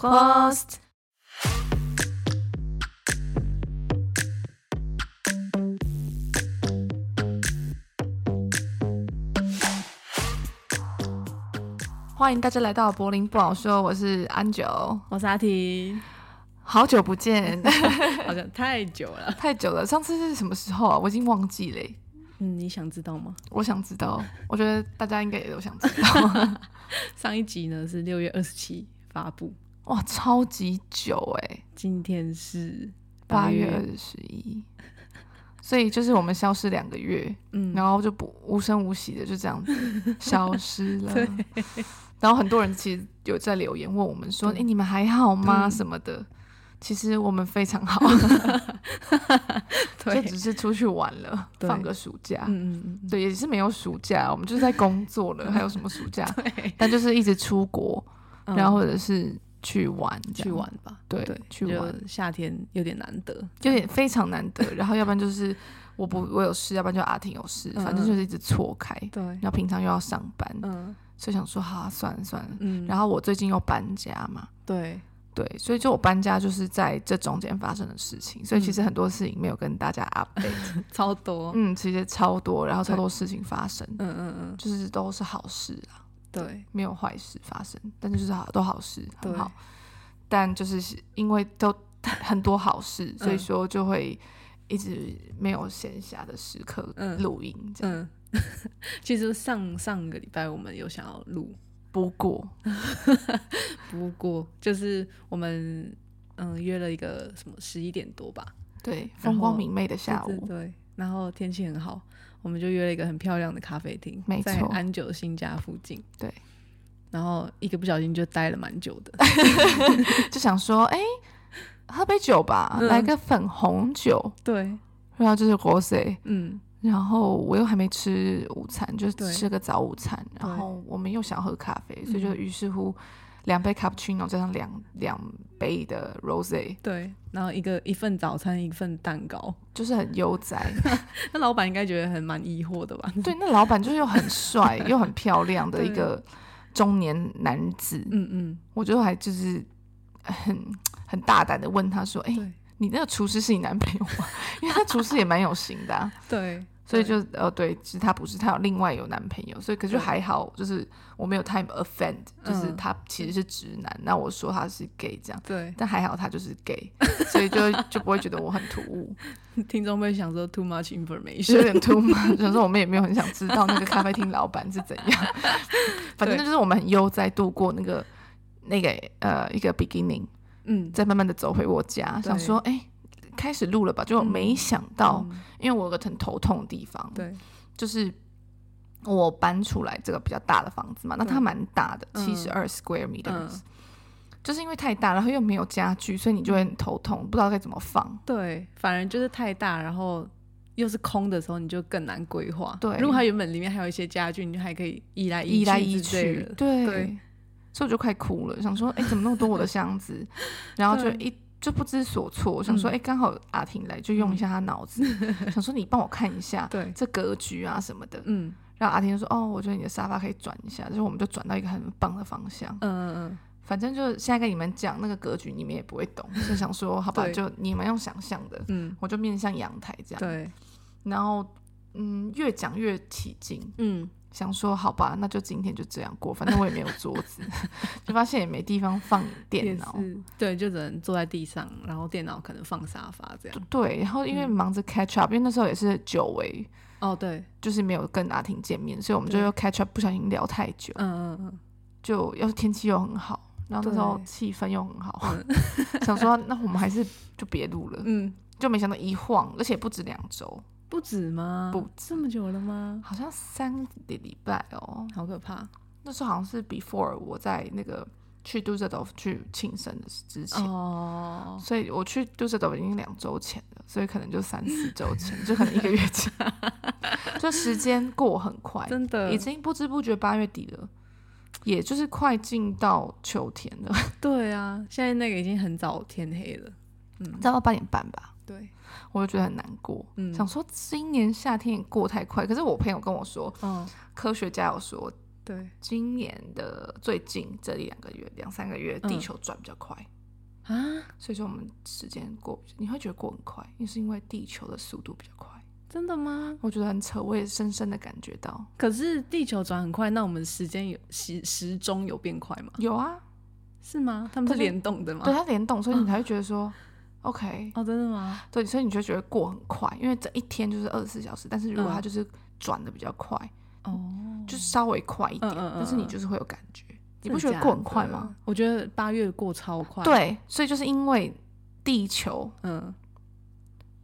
Prost。欢迎大家来到柏林不好说，我是安九，我是阿提，好久不见，好像太久了，太久了。上次是什么时候啊？我已经忘记了。嗯，你想知道吗？我想知道，我觉得大家应该也都想知道。上一集呢是六月二十七发布，哇，超级久哎！今天是八月二十一，所以就是我们消失两个月，嗯，然后就不无声无息的就这样子 消失了。然后很多人其实有在留言问我们说：“哎、欸，你们还好吗？”什么的。其实我们非常好，就只是出去玩了，放个暑假。嗯嗯对，也是没有暑假，我们就是在工作了，还有什么暑假？对，但就是一直出国，然后或者是去玩，去玩吧。对，去玩。夏天有点难得，有点非常难得。然后要不然就是我不我有事，要不然就阿婷有事，反正就是一直错开。对，然后平常又要上班，嗯，所以想说，好，算了算了。嗯，然后我最近又搬家嘛，对。对，所以就我搬家就是在这中间发生的事情，所以其实很多事情没有跟大家 update，超多，嗯，其实超多，然后超多事情发生，嗯嗯嗯，就是都是好事啊，对，没有坏事发生，但就是好都好事，很好，但就是因为都 很多好事，所以说就会一直没有闲暇的时刻录音，嗯，其实上上个礼拜我们有想要录。不过，不过就是我们嗯约了一个什么十一点多吧，对，风光明媚的下午，对，然后天气很好，我们就约了一个很漂亮的咖啡厅，没错，在安久新家附近，对，然后一个不小心就待了蛮久的，就想说，哎，喝杯酒吧，来个粉红酒，对，然后就是 rosé，嗯。然后我又还没吃午餐，就吃个早午餐。然后我们又想喝咖啡，所以就于是乎两杯 cappuccino 加上两两杯的 rose。对，然后一个一份早餐，一份蛋糕，就是很悠哉。那老板应该觉得很蛮疑惑的吧？对，那老板就是又很帅 又很漂亮的一个中年男子。嗯嗯，我就还就是很很大胆的问他说：“哎。”你那个厨师是你男朋友吗？因为他厨师也蛮有型的，啊，对，所以就呃对，其实他不是，他有另外有男朋友，所以可是还好，就是我没有太 offend，就是他其实是直男，那我说他是 gay 这样，对，但还好他就是 gay，所以就就不会觉得我很突兀。听众会想说 too much information，有点 too much，想说我们也没有很想知道那个咖啡厅老板是怎样，反正就是我们很悠哉度过那个那个呃一个 beginning。嗯，再慢慢的走回我家，想说，哎，开始录了吧，就没想到，因为我有个很头痛的地方，对，就是我搬出来这个比较大的房子嘛，那它蛮大的，七十二 square meters，就是因为太大，然后又没有家具，所以你就会很头痛，不知道该怎么放。对，反而就是太大，然后又是空的时候，你就更难规划。对，如果它原本里面还有一些家具，你就还可以移来移来移去。对。所以我就快哭了，想说，哎、欸，怎么那么多我的箱子？然后就一就不知所措，想说，哎、欸，刚好阿婷来，就用一下他脑子，嗯、想说你帮我看一下，对，这格局啊什么的，嗯。然后阿婷就说，哦，我觉得你的沙发可以转一下，就是我们就转到一个很棒的方向，嗯嗯嗯。反正就现在跟你们讲那个格局，你们也不会懂，就想说，好吧，就你们用想象的，嗯，我就面向阳台这样，对。然后，嗯，越讲越起劲，嗯。想说好吧，那就今天就这样过，反正我也没有桌子，就发现也没地方放电脑，对，就只能坐在地上，然后电脑可能放沙发这样。对，然后因为忙着 catch up，、嗯、因为那时候也是久违，哦对，就是没有跟阿婷见面，所以我们就又 catch up，不小心聊太久，嗯嗯嗯，就要是天气又很好，然后那时候气氛又很好，想说那我们还是就别录了，嗯，就没想到一晃，而且不止两周。不止吗？不这么久了吗？好像三个礼拜哦，好可怕。那时候好像是 before 我在那个去杜塞尔多夫去庆生的之前哦，所以我去杜塞尔多夫已经两周前了，所以可能就三四周前，就可能一个月前。就时间过很快，真的已经不知不觉八月底了，也就是快进到秋天了。对啊，现在那个已经很早天黑了，嗯，差不多八点半吧。对，我就觉得很难过，嗯，想说今年夏天也过太快。可是我朋友跟我说，嗯，科学家有说，对，今年的最近这一两个月、两三个月，地球转比较快啊，所以说我们时间过，你会觉得过很快，因为是因为地球的速度比较快。真的吗？我觉得很扯，我也深深的感觉到。可是地球转很快，那我们时间有时时钟有变快吗？有啊，是吗？他们是联动的吗？对，它联动，所以你才会觉得说、嗯、，OK，哦，真的吗？对，所以你就觉得过很快，因为这一天就是二十四小时，但是如果它就是转的比较快，哦、嗯，就是稍微快一点、嗯嗯嗯，但是你就是会有感觉，你不觉得过很快吗？我觉得八月过超快。对，所以就是因为地球，嗯。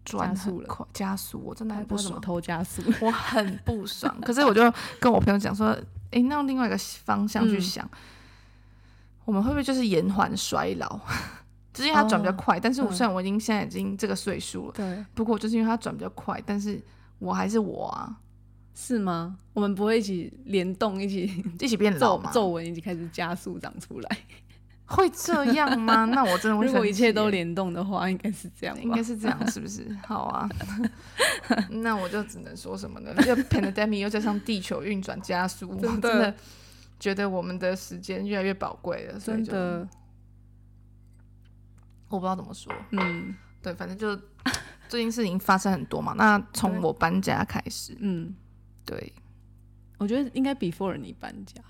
加速了，加速！我真的很不爽。偷加速，我很不爽。可是我就跟我朋友讲说，哎、欸，那用另外一个方向去想、嗯，我们会不会就是延缓衰老？只是因为它转比较快，哦、但是我虽然我已经现在已经这个岁数了，对，不过就是因为它转比较快，但是我还是我啊，是吗？我们不会一起联动，一起一起变老吗？皱纹已经开始加速长出来。会这样吗？那我真的会。如果一切都联动的话，应该是这样。应该是这样，是不是？好啊。那我就只能说什么呢？这个 pandemic 又加上地球运转加速，我真的觉得我们的时间越来越宝贵了。所以就真的，我不知道怎么说。嗯，对，反正就最近事情发生很多嘛。那从我搬家开始，嗯，对，我觉得应该 before 你搬家。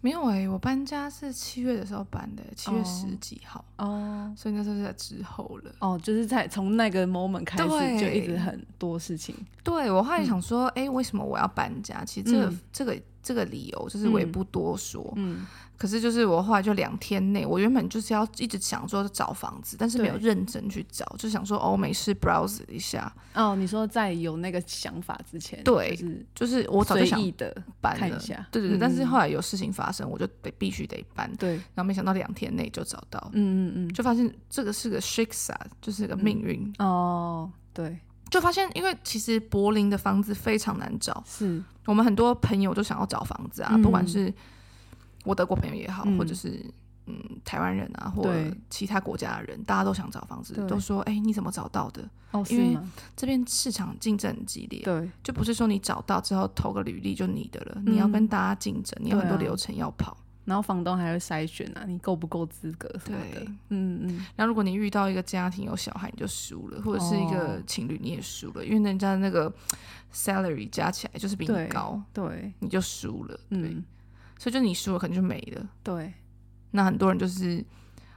没有哎、欸，我搬家是七月的时候搬的，七月十几号哦，oh. 所以那时候是在之后了哦，oh, 就是在从那个 moment 开始就一直很多事情。对，我后来想说，哎、嗯欸，为什么我要搬家？其实这个、嗯、这个这个理由就是我也不多说。嗯。嗯可是就是我后来就两天内，我原本就是要一直想说找房子，但是没有认真去找，就想说哦，没事 browse 一下。哦，你说在有那个想法之前，对，就是就是我早就想搬了，看一下，对对对、嗯。但是后来有事情发生，我就得必须得搬。对，然后没想到两天内就找到，嗯嗯嗯，就发现这个是个 Schicksal，就是个命运、嗯。哦，对，就发现因为其实柏林的房子非常难找，是我们很多朋友都想要找房子啊，嗯、不管是。我德国朋友也好，嗯、或者是嗯台湾人啊，或者其他国家的人，大家都想找房子，都说哎、欸，你怎么找到的？哦，因为这边市场竞争很激烈，对，就不是说你找到之后投个履历就你的了，嗯、你要跟大家竞争，你有很多流程要跑，啊、然后房东还会筛选啊，你够不够资格什么的，嗯嗯。然后如果你遇到一个家庭有小孩，你就输了，或者是一个情侣你也输了、哦，因为人家的那个 salary 加起来就是比你高，对，对。你就输了，对。嗯所以就你输了，可能就没了。对，那很多人就是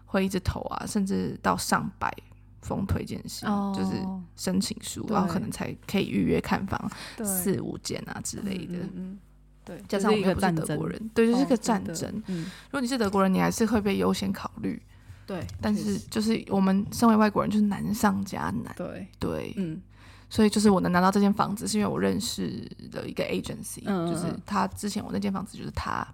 会一直投啊，甚至到上百封推荐信，哦，就是申请书，然后可能才可以预约看房四五间啊之类的。嗯，嗯对，加上我们又不是德国人，对，就是个战争。嗯，如果你是德国人，你还是会被优先考虑。对，但是就是我们身为外国人，就是难上加难。对对，嗯。所以就是我能拿到这间房子，是因为我认识的一个 agency，嗯嗯嗯，就是他之前我那间房子就是他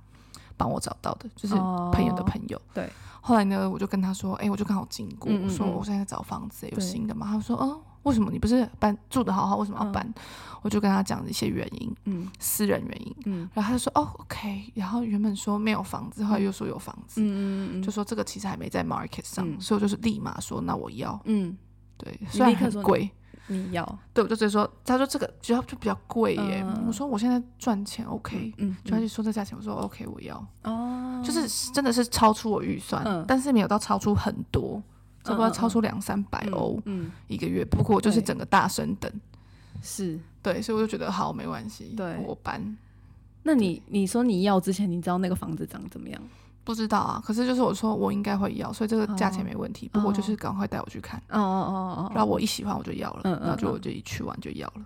帮我找到的，就是朋友的朋友。哦、对。后来呢，我就跟他说，哎、欸，我就刚好经过，我说我现在在找房子，有新的吗？他说，哦，为什么？你不是搬住的好好，为什么要搬？嗯、我就跟他讲一些原因，嗯，私人原因，嗯，然后他就说，哦，OK，然后原本说没有房子，后来又说有房子，嗯嗯嗯，就说这个其实还没在 market 上，嗯、所以我就是立马说，那我要，嗯，对，虽然很贵。你要。对，我就直接说，他说这个就要就比较贵耶、嗯。我说我现在赚钱，OK，嗯，就他就说这价钱，我说 OK，我要。哦，就是真的是超出我预算、嗯，但是没有到超出很多，差不多超出两三百欧，嗯，一个月。不过就是整个大升等，是。对，所以我就觉得好，没关系，对，我搬。那你你说你要之前，你知道那个房子长怎么样？不知道啊，可是就是我说我应该会要，所以这个价钱没问题。Oh. 不过就是赶快带我去看，哦哦哦哦，然后我一喜欢我就要了，嗯、然后就我就一去完就要了。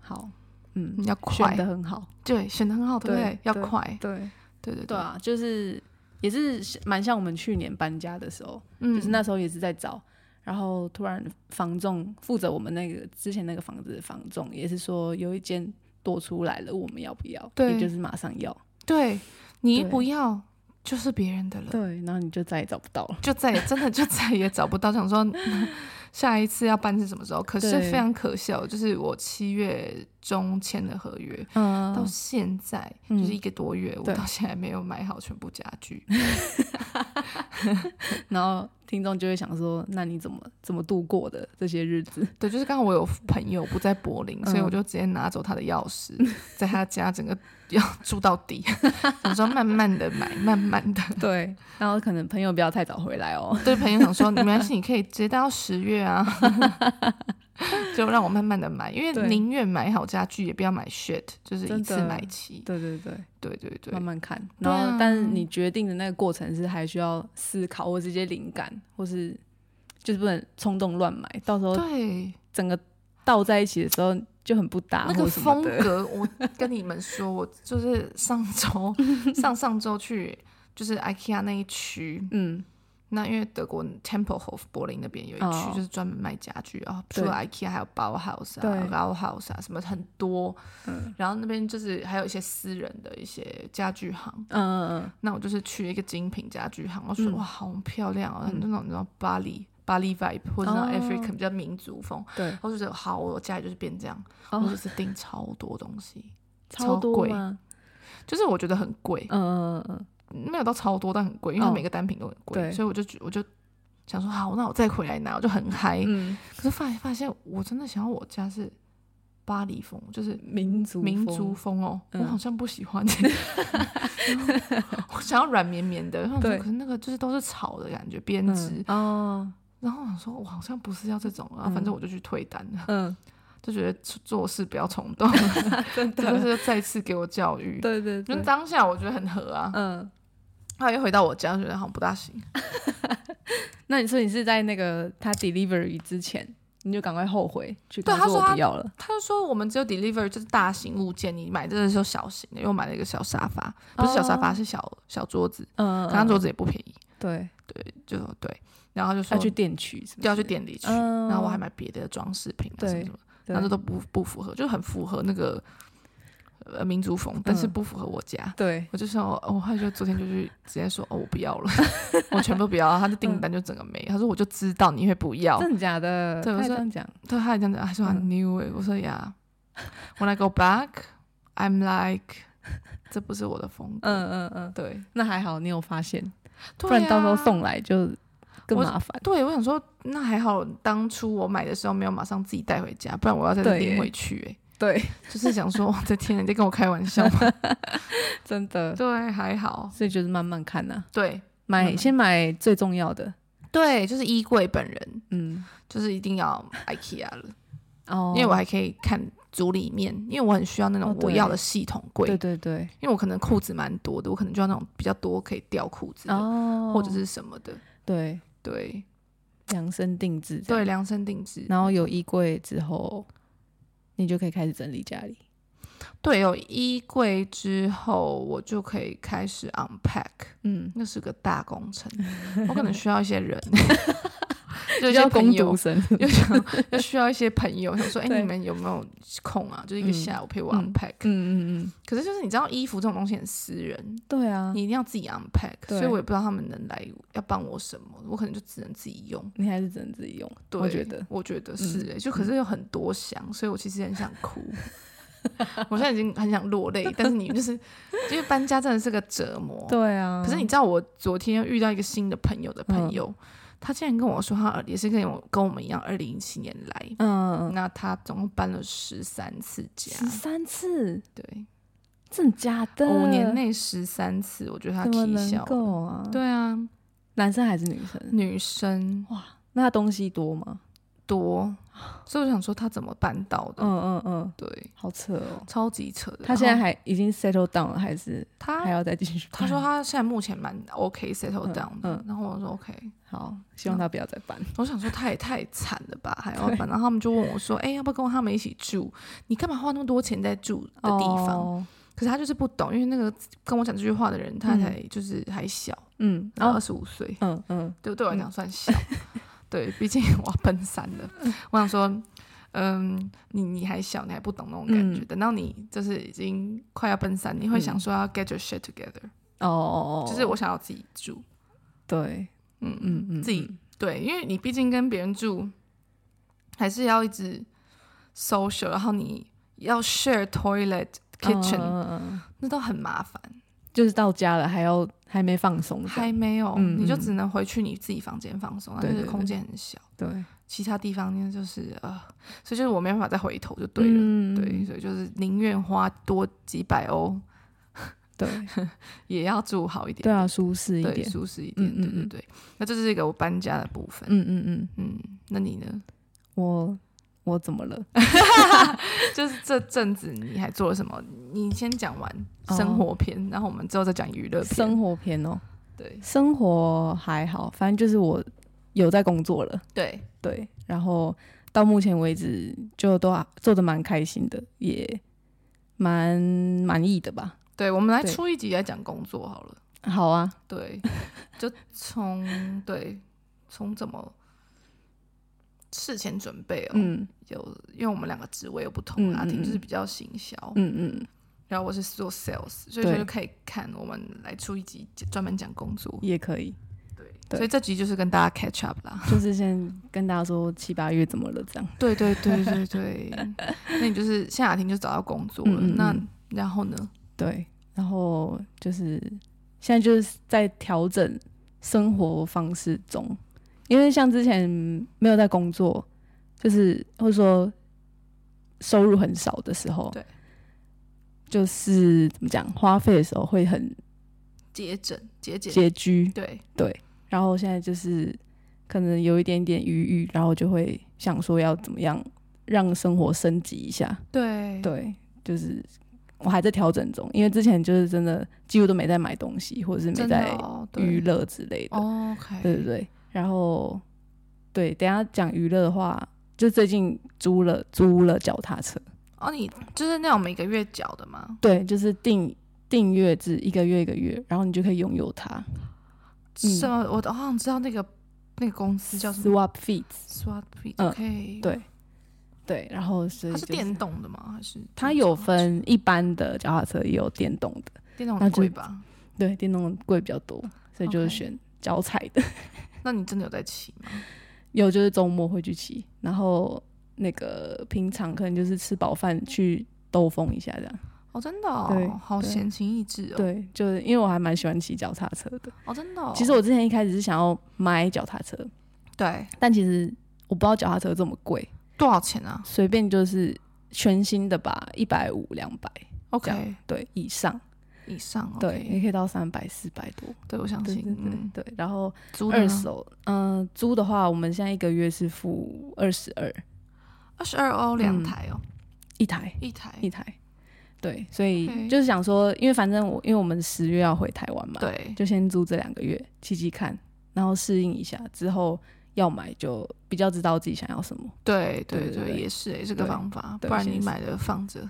好，嗯，要快，选得很好，对，选的很好，对不对？要快，对，对对对，对啊，就是也是蛮像我们去年搬家的时候，嗯，就是那时候也是在找，然后突然房仲负责我们那个之前那个房子的房仲也是说有一间多出来了，我们要不要？对，也就是马上要，对，你一不要。就是别人的了，对，然后你就再也找不到了，就再也真的就再也找不到。想说 下一次要办是什么时候？可是非常可笑，就是我七月中签的合约，嗯，到现在就是一个多月，嗯，我到现在没有买好全部家具，然后听众就会想说，那你怎么怎么度过的这些日子？对，就是刚好我有朋友不在柏林，嗯、所以我就直接拿走他的钥匙，在他家整个要住到底。想说慢慢的买，慢慢的。对，然后可能朋友不要太早回来哦。对，朋友想说，没关系，你可以直接待到十月啊。就让我慢慢的买，因为宁愿买好家具，也不要买 shit，就是一次买齐。对对对对对对，慢慢看。然后，但是你决定的那个过程是还需要思考，或直接灵感，或是就是不能冲动乱买，到时候对整个倒在一起的时候就很不搭。那个风格，我跟你们说，我就是上周 上上周去就是 IKEA 那一区，嗯。那因为德国 Tempelhof 柏林那边有一区就是专门卖家具，然后除了 IKEA 还有 Bauhaus 啊、Bauhaus 啊什么很多，然后那边就是还有一些私人的一些家具行，嗯嗯，那我就是去一个精品家具行，我说哇好漂亮啊，那种那种巴黎巴黎 vibe 或者那种 African 比较民族风，对，我就觉得好，我家里就是变这样，我就是订超多东西，超贵，就是我觉得很贵，嗯嗯嗯。没有到超多，但很贵，因为每个单品都很贵，哦、所以我就我就想说，好，那我再回来拿，我就很嗨。嗯、可是发发现，我真的想要我家是巴黎风，就是民族民族风哦，嗯、我好像不喜欢这个，我想要软绵绵的。对，可是那个就是都是草的感觉，编织、嗯、哦。然后我想说，我好像不是要这种啊，反正我就去退单了。嗯。就觉得做事不要冲动，真的 就是再次给我教育。对对对，就当下我觉得很合啊。嗯。后来又回到我家，觉得好像不大行。那你说你是在那个他 delivery 之前，你就赶快后悔去跟他说我不要了。他就说我们只有 delivery 就是大型物件，你买这个时候小型的，因为我买了一个小沙发，不是小沙发，是小小桌子。嗯，刚刚桌子也不便宜。对对，就对。然后就说要去店取，就要去店里取。然后我还买别的装饰品啊什么什么，然后这都不不符合，就很符合那个。呃，民族风，但是不符合我家。嗯、对，我就说，我后来就昨天就去直接说，哦，我不要了，我全部不要。他的订单就整个没。嗯、他说，我就知道你会不要。真的假的？对，我说这样讲。对，他也这样讲。他说 I knew it。我说呀，When I go back, I'm like，这不是我的风格。嗯嗯嗯，对。那还好，你有发现，不然到时候送来就更麻烦。对，我想说，那还好，当初我买的时候没有马上自己带回家，不然我要再拎回去。哎。对，就是想说，我的天，你在跟我开玩笑吗？真的，对，还好，所以就是慢慢看呐。对，买先买最重要的，对，就是衣柜本人，嗯，就是一定要 IKEA 了哦，因为我还可以看组里面，因为我很需要那种我要的系统柜，对对对，因为我可能裤子蛮多的，我可能就要那种比较多可以吊裤子的，或者是什么的，对对，量身定制，对，量身定制，然后有衣柜之后。你就可以开始整理家里。对，有衣柜之后，我就可以开始 unpack。嗯，那是个大工程，我可能需要一些人，就叫工读生，又想 又需要一些朋友，想说，哎，你们有没有空啊？就是一个下午陪我 unpack。嗯嗯嗯。可是就是你知道，衣服这种东西很私人，对啊，你一定要自己 unpack，所以我也不知道他们能来要帮我什么，我可能就只能自己用。你还是只能自己用？对，我觉得，我觉得是哎，就可是有很多想，所以我其实很想哭。我现在已经很想落泪，但是你就是因为搬家真的是个折磨。对啊。可是你知道，我昨天又遇到一个新的朋友的朋友，嗯、他竟然跟我说，他也是跟我跟我们一样，二零一七年来。嗯。那他总共搬了十三次家。十三次？对。真的假的？五年内十三次，我觉得他挺小。够啊？对啊。男生还是女生？女生。哇，那他东西多吗？多。所以我想说他怎么办到的？嗯嗯嗯，对，好扯哦，超级扯的。他现在还已经 settle down 了，还是他还要再继续？他说他现在目前蛮 OK settle down 的。然后我说 OK，好，希望他不要再搬。我想说他也 太惨了吧，还要搬。然后他们就问我说：“哎，要不要跟他们一起住？你干嘛花那么多钱在住的地方？”可是他就是不懂，因为那个跟我讲这句话的人，他才就是还小，嗯，然后二十五岁，嗯嗯，对，对我来讲算小。对，毕竟我要奔三了。我想说，嗯，你你还小，你还不懂那种感觉。等到你就是已经快要奔三，你会想说要 get your shit together。哦哦哦，就是我想要自己住。对，嗯嗯嗯，自己对，因为你毕竟跟别人住，还是要一直 social，然后你要 share toilet kitchen，那都很麻烦。就是到家了还要还没放松，还没有，嗯、你就只能回去你自己房间放松，但是空间很小，对，对，其他地方呢就是呃，所以就是我没办法再回头就对了，嗯、对，所以就是宁愿花多几百欧，对，也要住好一点，对啊，舒适一点，舒适一点，嗯嗯对，那这是一个我搬家的部分，嗯嗯嗯嗯，那你呢？我。我怎么了？就是这阵子你还做了什么？你先讲完生活篇，哦、然后我们之后再讲娱乐篇。生活篇哦，对，生活还好，反正就是我有在工作了。对对，然后到目前为止就都做的蛮开心的，也蛮满意的吧。对，我们来出一集来讲工作好了。好啊，对，就从对从怎么。事前准备哦，嗯，有，因为我们两个职位又不同，阿婷就是比较行销，嗯嗯，然后我是做 sales，所以就可以看我们来出一集专门讲工作。也可以，对，所以这集就是跟大家 catch up 啦，就是先跟大家说七八月怎么了这样，对对对对对，那你就是现在阿婷就找到工作了，那然后呢？对，然后就是现在就是在调整生活方式中。因为像之前没有在工作，就是或者说收入很少的时候，对，就是怎么讲，花费的时候会很节俭、节俭、拮据，对对。然后现在就是可能有一点点余裕，然后就会想说要怎么样让生活升级一下，对对，就是我还在调整中，因为之前就是真的几乎都没在买东西，或者是没在娱乐之类的，对对对。然后，对，等下讲娱乐的话，就最近租了租了脚踏车。哦，你就是那种每个月缴的吗？对，就是订订阅制，一个月一个月，然后你就可以拥有它。什么？我好像知道那个那个公司叫什么？Swap Feet。Swap Feet。OK。对对，然后是它是电动的吗？还是它有分一般的脚踏车，也有电动的。电动很贵吧？对，电动贵比较多，所以就是选脚踩的。那你真的有在骑吗？有，就是周末会去骑，然后那个平常可能就是吃饱饭去兜风一下这样。哦，真的哦，对，好闲情逸致哦。对，就是因为我还蛮喜欢骑脚踏车的。哦，真的哦。其实我之前一开始是想要买脚踏车，对，但其实我不知道脚踏车这么贵，多少钱啊？随便就是全新的吧，一百五、两百，OK，对，以上。以上对，也可以到三百四百多。对，我相信，对对对。然后租二手，嗯，租的话，我们现在一个月是付二十二，二十二欧两台哦，一台一台一台。对，所以就是想说，因为反正我因为我们十月要回台湾嘛，对，就先租这两个月骑骑看，然后适应一下，之后要买就比较知道自己想要什么。对对对，也是诶，这个方法，不然你买了放着。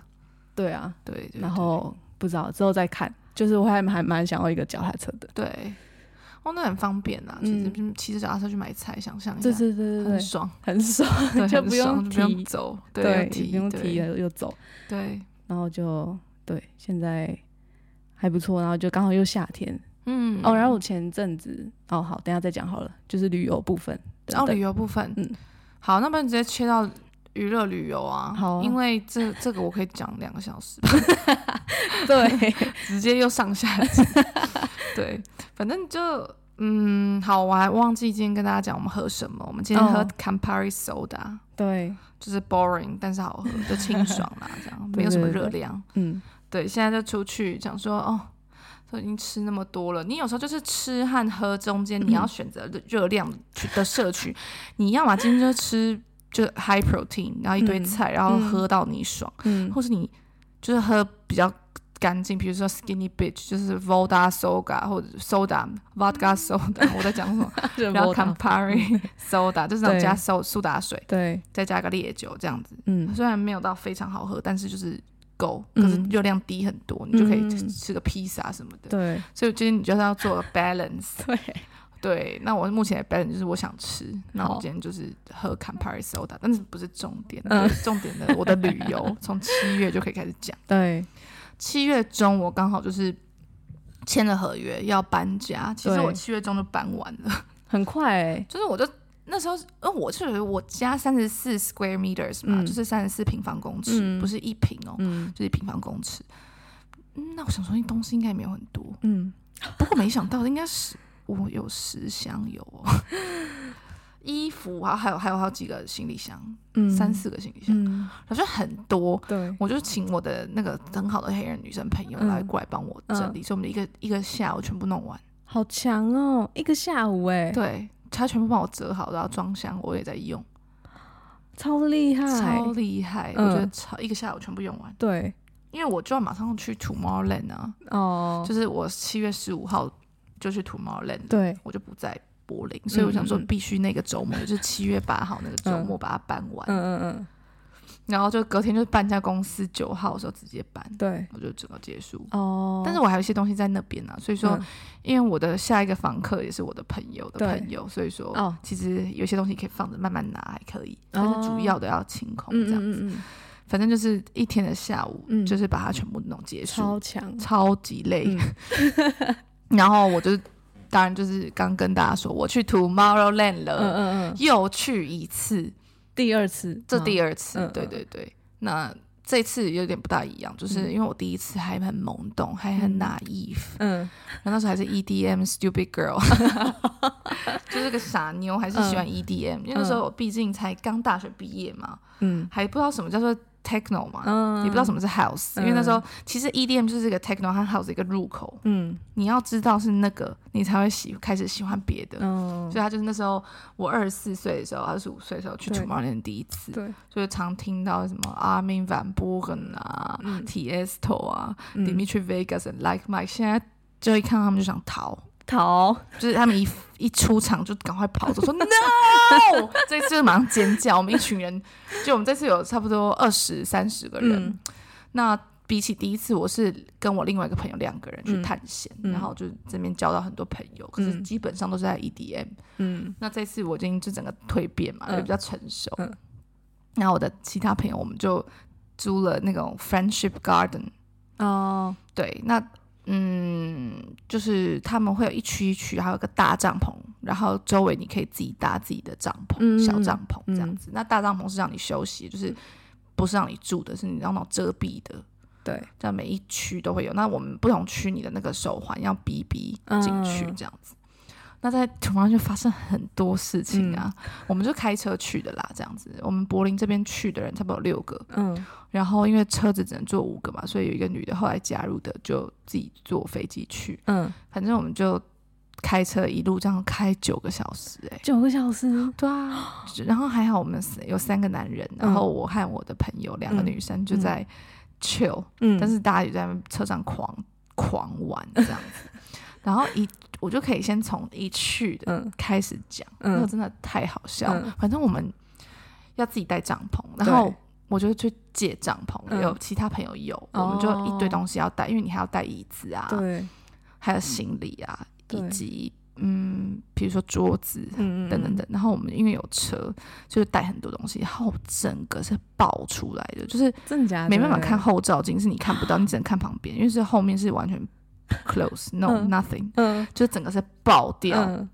对啊，对，然后。不知道之后再看，就是我还还蛮想要一个脚踏车的。对，哦，那很方便啊。其实骑着脚踏车去买菜，想象一下，对对对对，很爽，很爽，就不用不用走，对，不用提了又走，对，然后就对，现在还不错，然后就刚好又夏天，嗯，哦，然后我前阵子，哦，好，等下再讲好了，就是旅游部分，哦，旅游部分，嗯，好，那不然直接切到。娱乐旅游啊，好，因为这这个我可以讲两个小时，对，直接又上下 对，反正就嗯，好，我还忘记今天跟大家讲我们喝什么，我们今天喝 Campari Soda，对，就是 boring 但是好喝，就清爽啦，这样没有什么热量，嗯，对，现在就出去想说哦，都已经吃那么多了，你有时候就是吃和喝中间你要选择热量的摄取，你要么今天就吃。就 high protein，然后一堆菜，嗯、然后喝到你爽，嗯、或是你就是喝比较干净，比如说 skinny bitch，就是 vodka soda 或者 soda vodka soda，我在讲什么？然后 Campari soda 就是那种加苏苏打水，对，再加个烈酒这样子。嗯，虽然没有到非常好喝，但是就是够，可是热量低很多，嗯、你就可以吃个披萨什么的。对，所以今天你就是要做 balance。对。对，那我目前的 balance 就是我想吃，那我今天就是喝 Campari Soda，但是不是重点，嗯、重点的我的旅游 从七月就可以开始讲。对，七月中我刚好就是签了合约要搬家，其实我七月中就搬完了，很快 就是我就那时候，呃，我是我家三十四 square meters 嘛，嗯、就是三十四平方公尺，嗯、不是一平哦，嗯、就是一平方公尺。嗯，那我想说，那东西应该没有很多。嗯，不过没想到应该是我有十箱有哦。衣服啊，还有还有好几个行李箱，嗯，三四个行李箱，好像、嗯、很多。对，我就请我的那个很好的黑人女生朋友来过来帮我整理，嗯、所以我们一个一个下午全部弄完。好强哦，一个下午哎。对，他全部帮我折好，然后装箱，我也在用，超厉害，超厉害！嗯、我觉得超一个下午全部用完。对，因为我就要马上去 Tomorrowland 啊，哦，就是我七月十五号就去 Tomorrowland，对，我就不在。柏林，所以我想说必须那个周末，嗯、就是七月八号那个周末把它搬完。嗯嗯嗯。然后就隔天就搬家公司，九号的时候直接搬。对，我就整个结束。哦。但是我还有一些东西在那边呢、啊，所以说，嗯、因为我的下一个房客也是我的朋友的朋友，所以说，哦，其实有些东西可以放着慢慢拿，还可以。但是主要的要清空这样子。嗯嗯嗯。反正就是一天的下午，嗯、就是把它全部弄结束。超强，超级累。嗯、然后我就。当然，就是刚跟大家说，我去 Tomorrowland 了，嗯嗯嗯，又去一次，第二次，这第二次，嗯、对对对。那这次有点不大一样，就是因为我第一次还很懵懂，还很 naive，嗯，然后那时候还是 EDM stupid girl，就是个傻妞，还是喜欢 EDM，、嗯、因为那时候我毕竟才刚大学毕业嘛，嗯，还不知道什么叫做。Techno 嘛，嗯、也不知道什么是 house，、嗯、因为那时候其实 EDM 就是这个 techno 和 house 一个入口，嗯，你要知道是那个，你才会喜开始喜欢别的，嗯，所以他就是那时候我二十四岁的时候，二十五岁的时候去 Tomorrowland 第一次，对，所以常听到什么 Armin van Buuren 啊、嗯、Tiesto 啊、嗯、Dimitri Vegas 和 Like Mike，现在就一看到他们就想逃。逃，就是他们一一出场就赶快跑走，说 no，这次马上尖叫。我们一群人，就我们这次有差不多二十三十个人。嗯、那比起第一次，我是跟我另外一个朋友两个人去探险，嗯、然后就这边交到很多朋友。可是基本上都是在 EDM。嗯，那这次我已经就整个蜕变嘛，就比较成熟。嗯，然后我的其他朋友，我们就租了那种 Friendship Garden。哦，对，那。嗯，就是他们会有一区一区，还有个大帐篷，然后周围你可以自己搭自己的帐篷，嗯、小帐篷这样子。嗯、那大帐篷是让你休息，就是不是让你住的，是你让那种遮蔽的。对，在每一区都会有。那我们不同区，你的那个手环要逼逼进去这样子。嗯那在突然就发生很多事情啊，嗯、我们就开车去的啦，这样子。我们柏林这边去的人差不多有六个，嗯，然后因为车子只能坐五个嘛，所以有一个女的后来加入的，就自己坐飞机去，嗯，反正我们就开车一路这样开九个小时、欸，哎，九个小时，对啊，然后还好我们有三个男人，然后我和我的朋友两个女生就在 chill，嗯，但是大家也在车上狂狂玩这样子，然后一。我就可以先从一去的开始讲，那个、嗯、真的太好笑。嗯、反正我们要自己带帐篷，然后我就去借帐篷，对有其他朋友有，嗯、我们就一堆东西要带，因为你还要带椅子啊，对还有行李啊，以及嗯，比如说桌子等等等。然后我们因为有车，就是带很多东西，然后整个是爆出来的，就是真的没办法看后照镜，是你看不到，你只能看旁边，因为是后面是完全。Close, no, nothing，嗯，就整个是爆掉。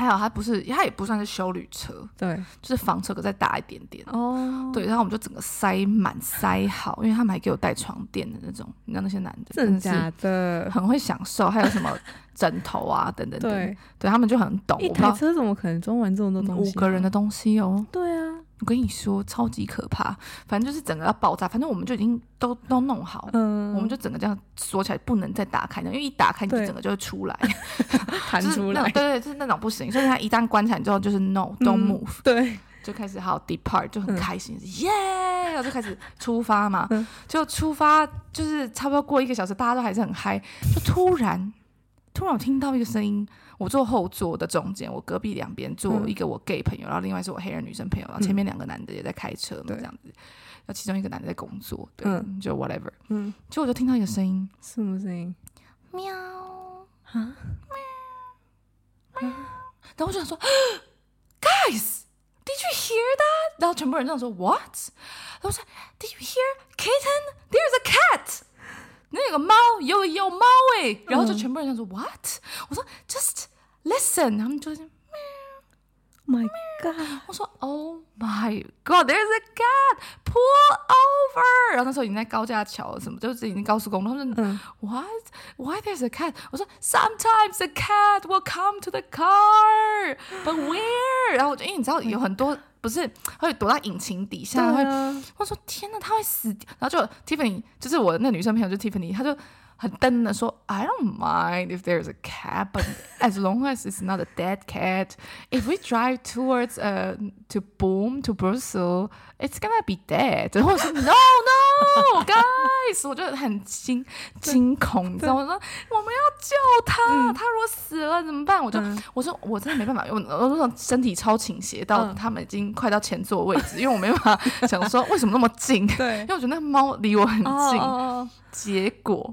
还好它不是，它也不算是修旅车，对，就是房车，可再大一点点。哦，对，然后我们就整个塞满塞好，因为他们还给我带床垫的那种，你知道那些男的，真的假的？很会享受，还有什么枕头啊等等等，对，对他们就很懂。一台车怎么可能装完这么多东西？五个人的东西哦。对啊。我跟你说，超级可怕。反正就是整个要爆炸，反正我们就已经都都弄好，嗯，我们就整个这样锁起来，不能再打开的，因为一打开你就整个就会出来，弹出来。对对，就是那种不行。所以他一旦关起来之后，就是 no，don't move，对，就开始好 depart，就很开心，耶，然后就开始出发嘛。就出发，就是差不多过一个小时，大家都还是很嗨，就突然突然我听到一个声音。我坐后座的中间，我隔壁两边坐一个我 gay 朋友，然后另外是我黑人女生朋友，然后前面两个男的也在开车嘛，这样子。然后其中一个男的在工作，对，就 whatever。嗯，结果我就听到一个声音，什么声音？喵啊喵喵。然后我就想说，Guys，did you hear that？然后全部人这样说，What？然后我说，Did you hear？Kitten，there's a cat。那个猫有有猫哎，然后就全部人想说 what？我说 just listen，他们就喵 My God！我说 Oh my God！There's a cat pull over！然后那时候已经在高架桥，什么就是已经高速公路。他说、嗯、What？Why there's a cat？我说 Sometimes a cat will come to the car，but where？然后我就因为你知道有很多不是会躲到引擎底下，会、啊、我说天哪，他会死掉。然后就 Tiffany 就是我的那女生朋友，就 Tiffany，她就。很瞪的说，I don't mind if there's a cat, but as long as it's not a dead cat. If we drive towards uh to Boom to Brussels, it's gonna be dead. 然后我说 No no guys，我就很惊惊恐，你知道吗？我说我们要救他，嗯、他如果死了怎么办？我就、嗯、我说我真的没办法，我我那种身体超倾斜到他们已经快到前座位置，嗯、因为我没办法想说为什么那么近，对，因为我觉得那个猫离我很近，哦、结果。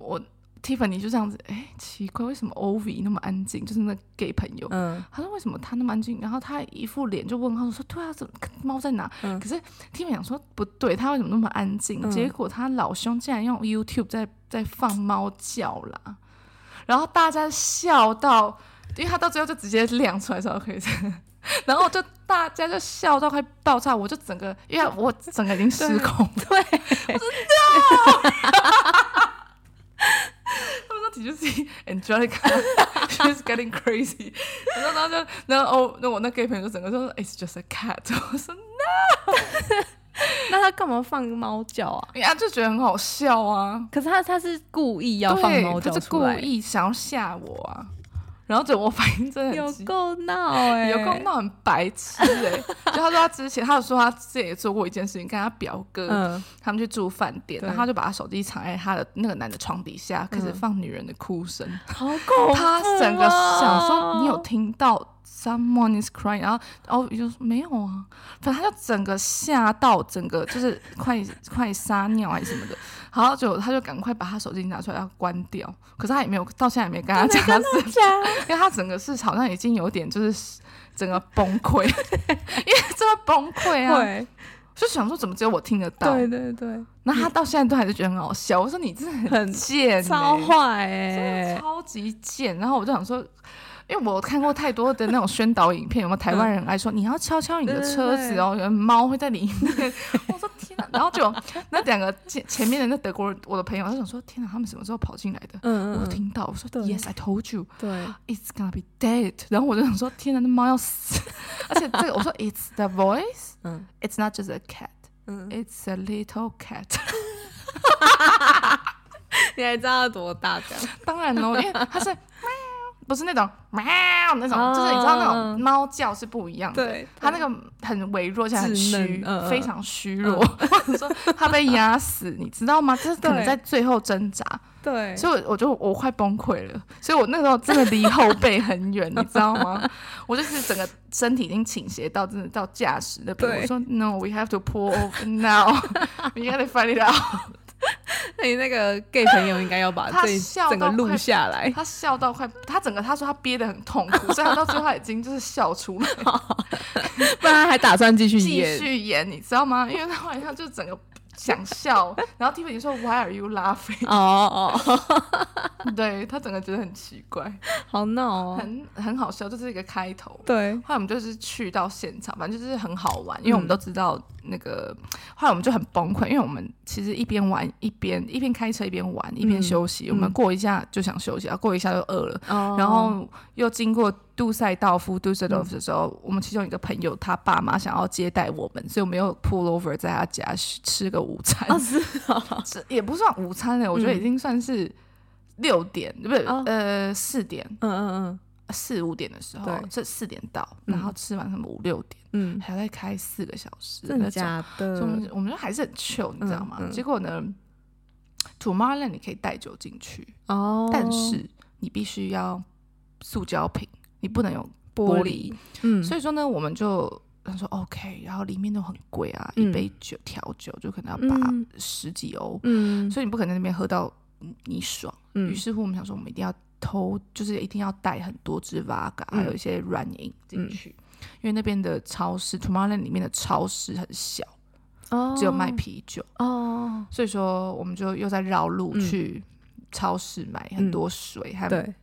我 Tiffany 就这样子，哎、欸，奇怪，为什么 Ovi 那么安静？就是那 gay 朋友，嗯，他说为什么他那么安静？然后他一副脸就问号，说对啊，怎么猫在哪？嗯、可是 Tiffany 想说不对，他为什么那么安静？嗯、结果他老兄竟然用 YouTube 在在放猫叫啦，然后大家笑到，因为他到最后就直接亮出来说可以，然后就大家就笑到快爆炸，我就整个因为我整个已经失控，对，对 我说 no。他们说体就是 Angelica，she's getting crazy。然后，然后就，然后哦，那我那 gay 朋友就整个说，It's just a cat。我说 No，那他干嘛放猫叫啊？哎呀，就觉得很好笑啊。可是他他是故意要放猫叫出是故意想要吓我啊。然后整我反应真的有够闹哎，有够闹，很白痴哎、欸！就他说他之前，他有说他自己也做过一件事情，跟他表哥、嗯、他们去住饭店，然后他就把他手机藏在他的那个男的床底下，开始放女人的哭声，好恐怖！他整个想说你有听到 someone is crying，然后然后就说没有啊，反正他就整个吓到，整个 就是快快撒尿还是什么的。好，就他就赶快把他手机拿出来要关掉，可是他也没有到现在也没跟他讲 因为他整个是好像已经有点就是整个崩溃，因为真的崩溃啊，对就想说怎么只有我听得到？对对对，那他到现在都还是觉得很好笑。我说你真的很贱、欸，超坏哎、欸，超级贱。然后我就想说。因为我看过太多的那种宣导影片，有没有台湾人爱说你要敲敲你的车子哦，有猫会在里面。我说天哪，然后就那两个前前面的那德国人，我的朋友他想说天哪，他们什么时候跑进来的？嗯嗯，我听到我说 Yes, I told you. 对，It's gonna be dead。然后我就想说天哪，那猫要死。而且这个我说 It's the voice. 嗯，It's not just a cat. 嗯，It's a little cat。你还知道它多大？这样？当然喽，因为它是。不是那种喵那种，哦、就是你知道那种猫叫是不一样的。对，它那个很微弱，而且很虚，呃、非常虚弱。或者、嗯、说它被压死，你知道吗？就是可能在最后挣扎。对，所以我就我快崩溃了。所以我那时候真的离后背很远，你知道吗？我就是整个身体已经倾斜到真的到驾驶那边。对我说 No，we have to pull over now，we gotta find it out。那你那个 gay 朋友应该要把这整个录下来。他笑到快，他整个他说他憋得很痛苦，所以他到最后他已经就是笑出来，不然他还打算继续演，继续演，你知道吗？因为他晚上就整个。想笑，然后 Tiffany 说 Why are you laughing？哦哦，对他整个觉得很奇怪，好闹哦，很很好笑，就是一个开头。对，后来我们就是去到现场，反正就是很好玩，因为我们都知道那个。后来我们就很崩溃，因为我们其实一边玩一边一边开车一边玩一边休息。我们过一下就想休息，然后过一下就饿了，然后又经过。杜塞道夫 Dusseldorf 的时候，嗯、我们其中一个朋友他爸妈想要接待我们，所以我们又 pull over 在他家吃个午餐。啊是 这、也不算午餐嘞，我觉得已经算是六点，嗯、不是、哦、呃四点，嗯嗯嗯，四五点的时候，这四点到，然后吃完什么五六点，嗯，还要再开四个小时，真的假的？所以我们我们就还是很 chill，你知道吗？嗯嗯、结果呢，Tomorrowland 你可以带酒进去哦，但是你必须要塑胶瓶。你不能有玻璃，玻璃。嗯，所以说呢，我们就他说 OK，然后里面都很贵啊，嗯、一杯酒调酒就可能要八十几欧，嗯，所以你不可能在那边喝到你爽，嗯，于是乎我们想说，我们一定要偷，就是一定要带很多支 Vodka，还有一些软饮进去，嗯、因为那边的超市 Tomorrowland 里面的超市很小，哦，只有卖啤酒，哦，所以说我们就又在绕路去超市买很多水，嗯、还有对。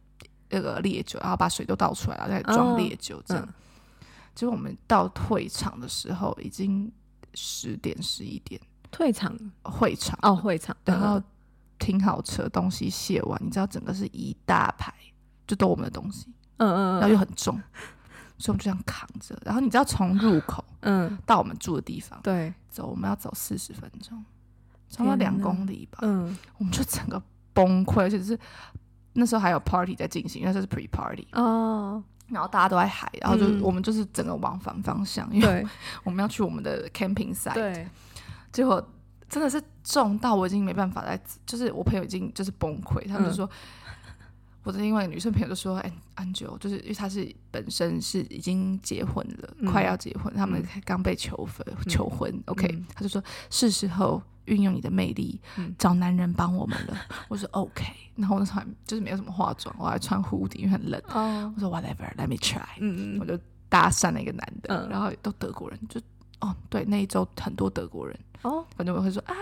那个烈酒，然后把水都倒出来然后，再装烈酒，这样。结果我们到退场的时候已经十点十一点。退场，会场。哦，会场，然后停好车，东西卸完，你知道整个是一大排，就都我们的东西，嗯嗯，然后又很重，所以我们就这样扛着。然后你知道从入口嗯到我们住的地方，对，走我们要走四十分钟，差不多两公里吧，嗯，我们就整个崩溃，而且是那时候还有 party 在进行，因为这是 pre party 哦，然后大家都在嗨，然后就我们就是整个往反方向，因为 我们要去我们的 camping site，对。结果真的是重到我已经没办法再，就是我朋友已经就是崩溃，他们就说，嗯、我的另外一个女生朋友就说，哎，安九，就是因为她是本身是已经结婚了，嗯、快要结婚，他们刚被求婚，嗯、求婚，OK，他、嗯、就说是时候运用你的魅力、嗯、找男人帮我们了。我说 OK，然后我那时候还就是没有什么化妆，我还穿 hoodie，因为很冷。哦、我说 Whatever，Let me try，嗯嗯，我就搭讪了一个男的，嗯、然后都德国人，就哦对，那一周很多德国人。哦，反正我会说啊，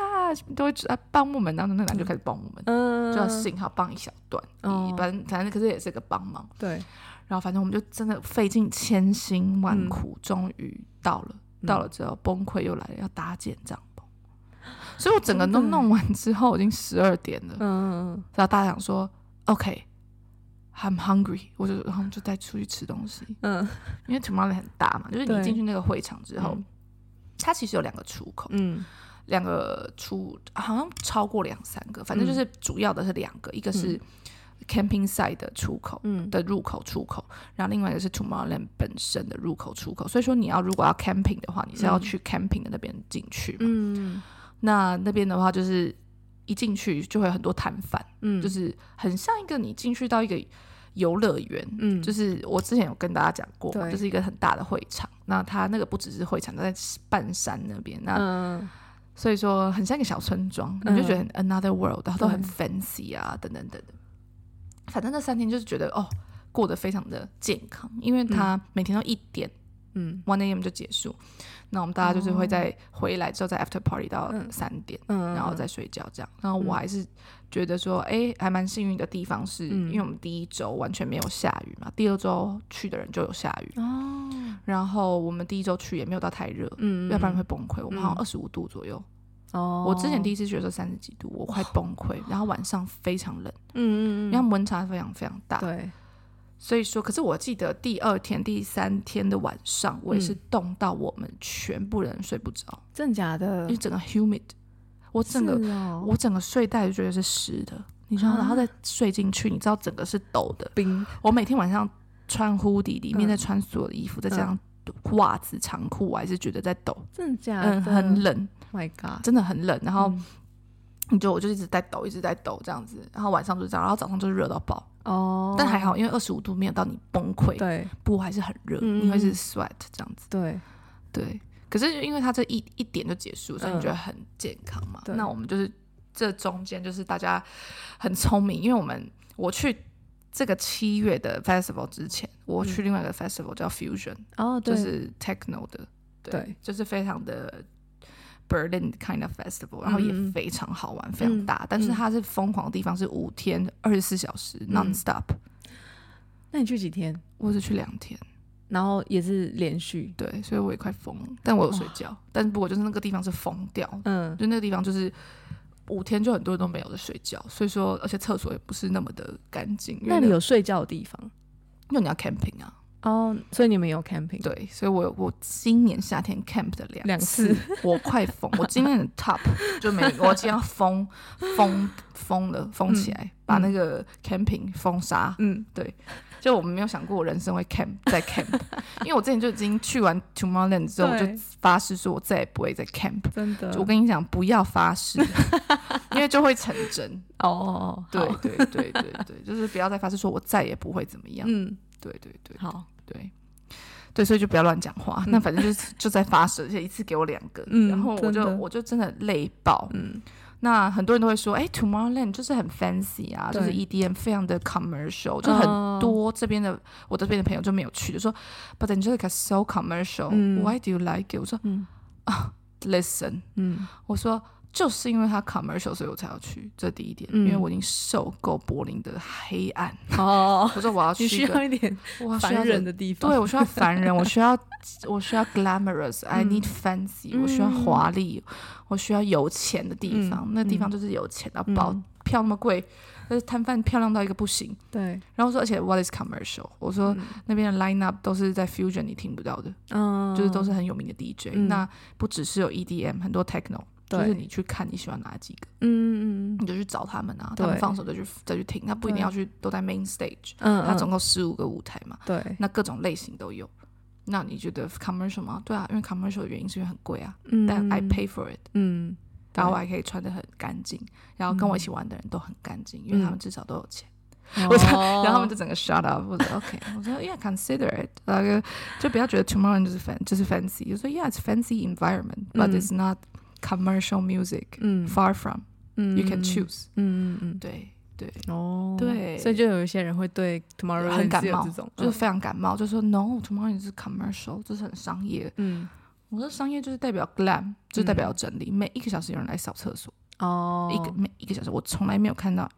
都会啊帮我们，然后那男就开始帮我们，嗯，就要幸好帮一小段，嗯，反正反正可是也是个帮忙，对。然后反正我们就真的费尽千辛万苦，终于到了，到了之后崩溃又来了，要搭建帐篷，所以我整个都弄完之后已经十二点了，嗯，然后大家想说，OK，I'm hungry，我就然后就再出去吃东西，嗯，因为 Tomorrowland 很大嘛，就是你进去那个会场之后。它其实有两个出口，嗯，两个出好像超过两三个，反正就是主要的是两个，嗯、一个是 camping site 的出口，嗯，的入口出口，然后另外一个是 Tomorrowland 本身的入口出口。所以说你要如果要 camping 的话，你是要去 camping 的那边进去嘛，嗯，那那边的话就是一进去就会有很多摊贩，嗯，就是很像一个你进去到一个。游乐园，嗯，就是我之前有跟大家讲过，对就是一个很大的会场。那它那个不只是会场，它在半山那边，那、嗯、所以说很像一个小村庄，嗯、你就觉得 another world，然后都很 fancy 啊，等等等等。反正那三天就是觉得哦，过得非常的健康，因为它每天都一点，嗯，one a.m. 就结束。那我们大家就是会在回来之后，在 after party 到三点，嗯，然后再睡觉这样。然后我还是觉得说，哎，还蛮幸运的地方是，因为我们第一周完全没有下雨嘛，第二周去的人就有下雨哦。然后我们第一周去也没有到太热，嗯，要不然会崩溃。我们好像二十五度左右哦。我之前第一次觉得说三十几度，我快崩溃。然后晚上非常冷，嗯嗯嗯，因为温差非常非常大，对。所以说，可是我记得第二天、第三天的晚上，我也是冻到我们全部人睡不着。真的假的？因为整个 humid，我整个、哦、我整个睡袋就觉得是湿的，你知道，然后再睡进去，你知道整个是抖的。冰。我每天晚上穿 hoodie，里面再穿所有的衣服，再加上袜子、长裤，我还是觉得在抖。真的假的？嗯，很冷。My God，真的很冷。然后你就我就一直在抖，一直在抖这样子。然后晚上就这样，然后早上就是热到爆。哦，oh, 但还好，因为二十五度没有到你崩溃，对，不过还是很热，嗯、因为是 sweat 这样子，对，对。可是因为它这一一点就结束，所以你觉得很健康嘛？嗯、那我们就是这中间就是大家很聪明，因为我们我去这个七月的 festival 之前，我去另外一个 festival 叫 Fusion，哦，就是 techno 的，对，对。就是非常的。Berlin kind of festival，然后也非常好玩，嗯、非常大，嗯、但是它是疯狂的地方，是五天二十四小时 non-stop。那你去几天？我只去两天，然后也是连续，对，所以我也快疯了，但我有睡觉，哦、但不过就是那个地方是疯掉，嗯，就那个地方就是五天就很多人都没有在睡觉，所以说而且厕所也不是那么的干净。那你有睡觉的地方？因为你要 camping 啊。哦，oh, 所以你们有 camping？对，所以我我今年夏天 camp 的两次，两次 我快疯，我今年的 top 就没，我今天要封封封了，封起来，嗯、把那个 camping 封杀。嗯，对，就我们没有想过我人生会 camp 再 camp，因为我之前就已经去完 Tomorrowland 之后，我就发誓说我再也不会再 camp。真的，我跟你讲，不要发誓，因为就会成真。哦，对对对对对，就是不要再发誓说我再也不会怎么样。嗯，对对对，好。对，对，所以就不要乱讲话。嗯、那反正就是就在发射，而且一次给我两个，嗯、然后我就我就真的累爆。嗯，那很多人都会说，哎，Tomorrowland 就是很 fancy 啊，就是 EDM 非常的 commercial，就很多这边的、哦、我这边的朋友就没有去，就说，But Angelica so commercial，Why、嗯、do you like it？我说，嗯啊，Listen，嗯，我说。就是因为它 commercial，所以我才要去。这第一点，因为我已经受够柏林的黑暗。哦，我说我要去，需要一点烦人的地方。对，我需要烦人，我需要我需要 glamorous，I need fancy，我需要华丽，我需要有钱的地方，那地方就是有钱的，包票那么贵，但是摊贩漂亮到一个不行。对，然后说，而且 what is commercial？我说那边的 line up 都是在 fusion 你听不到的，嗯，就是都是很有名的 DJ，那不只是有 EDM，很多 techno。就是你去看你喜欢哪几个，嗯嗯你就去找他们啊，他们放手再去再去听，他不一定要去都在 main stage，嗯，他总共十五个舞台嘛，对，那各种类型都有。那你觉得 commercial 吗？对啊，因为 commercial 的原因是因为很贵啊，但 I pay for it，嗯，然后我还可以穿的很干净，然后跟我一起玩的人都很干净，因为他们至少都有钱。我然后他们就整个 shut up，我说 OK，我说 Yeah consider it，那个就不要觉得 Tomorrowland 就是 fan 就是 fancy，就说 Yeah it's fancy environment，but it's not。Commercial music，嗯，far from，you can choose，嗯嗯嗯，对对。哦，对，所以就有一些人会对 Tomorrow 很感冒，就是非常感冒，就说 No，Tomorrow 是 commercial，这是很商业。嗯，我说商业就是代表 glam，就是代表整理，每一个小时有人来扫厕所。哦，一个每一个小时，我从来没有看到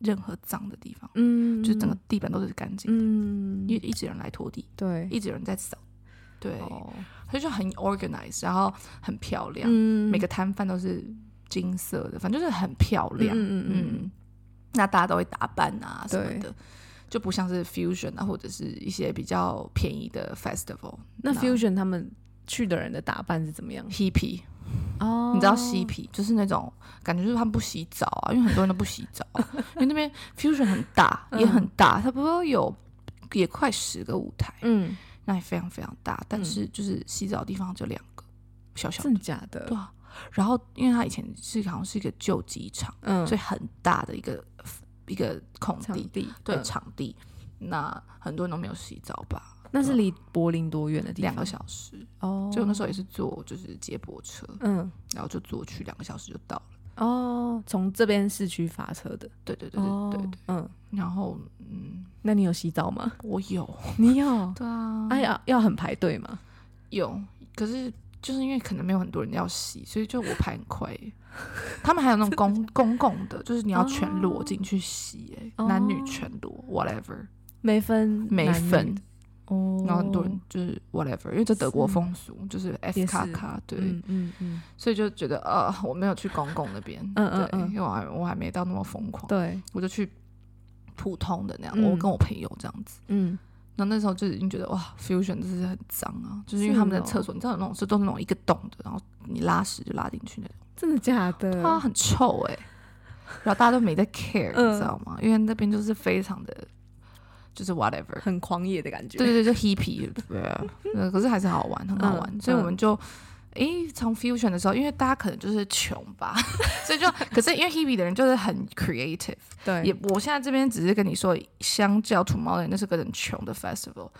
任何脏的地方，嗯，就是整个地板都是干净的，嗯，因为一直有人来拖地，对，一直有人在扫，对。它就很 organized，然后很漂亮，嗯、每个摊贩都是金色的，反正就是很漂亮。嗯嗯，嗯那大家都会打扮啊什么的，就不像是 fusion 啊或者是一些比较便宜的 festival。那 fusion 他们去的人的打扮是怎么样？hippie 哦，你知道 hippie 就是那种感觉，就是他们不洗澡啊，因为很多人都不洗澡，因为那边 fusion 很大，也很大，差不多有也快十个舞台。嗯。那也非常非常大，但是就是洗澡的地方就两个，小小的。真的假的？对啊。然后，因为它以前是好像是一个旧机场，嗯，所以很大的一个一个空地，对，场地。那很多人都没有洗澡吧？那是离柏林多远的地方？两个小时哦。就那时候也是坐就是接驳车，嗯，然后就坐去两个小时就到了。哦，从这边市区发车的，对对对对对对，嗯，然后嗯，那你有洗澡吗？我有，你有？对啊，哎呀，要很排队吗？有，可是就是因为可能没有很多人要洗，所以就我排很快。他们还有那种公公共的，就是你要全裸进去洗，哎，男女全裸，whatever，没分没分。哦，然后很多人就是 whatever，因为这德国风俗就是 S 卡卡，对，嗯嗯，所以就觉得呃，我没有去公共那边，嗯嗯，因为我还我还没到那么疯狂，对，我就去普通的那样，我跟我朋友这样子，嗯，那那时候就已经觉得哇，fusion 就是很脏啊，就是因为他们的厕所，你知道有那种是都是那种一个洞的，然后你拉屎就拉进去那种，真的假的？它很臭哎，然后大家都没在 care，你知道吗？因为那边就是非常的。就是 whatever，很狂野的感觉。对对对，就 hippie，对啊。可是还是好玩，很好玩。嗯、所以我们就，诶、嗯，从 fusion 的时候，因为大家可能就是穷吧，所以就，可是因为 hippie 的人就是很 creative。对。也，我现在这边只是跟你说，相较 Tomorrowland 那是个很穷的 festival，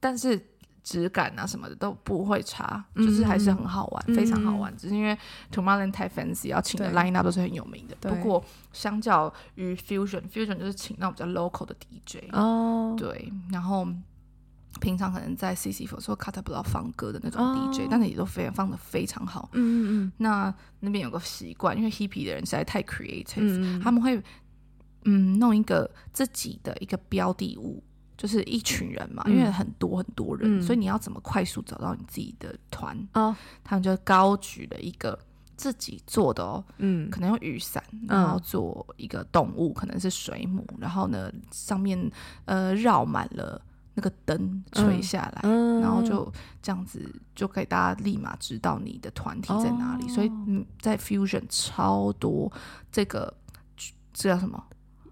但是。质感啊什么的都不会差，就是还是很好玩，嗯、非常好玩。只是因为 Tomorrowland 太 fancy，要请的 line up 都是很有名的。不过相较于 fusion，fusion 就是请那种比较 local 的 DJ 哦，对。然后平常可能在 CC4 说 Cutterblock 放歌的那种 DJ，、哦、但是也都非常放的非常好。嗯嗯嗯。那那边有个习惯，因为 hippie 的人实在太 creative，、嗯、他们会嗯弄一个自己的一个标的物。就是一群人嘛，因为很多很多人，嗯、所以你要怎么快速找到你自己的团？哦，他们就高举了一个自己做的哦，嗯，可能用雨伞，然后做一个动物，嗯、可能是水母，然后呢上面呃绕满了那个灯垂下来，嗯、然后就这样子就可以大家立马知道你的团体在哪里。哦、所以嗯，在 Fusion 超多这个这叫什么？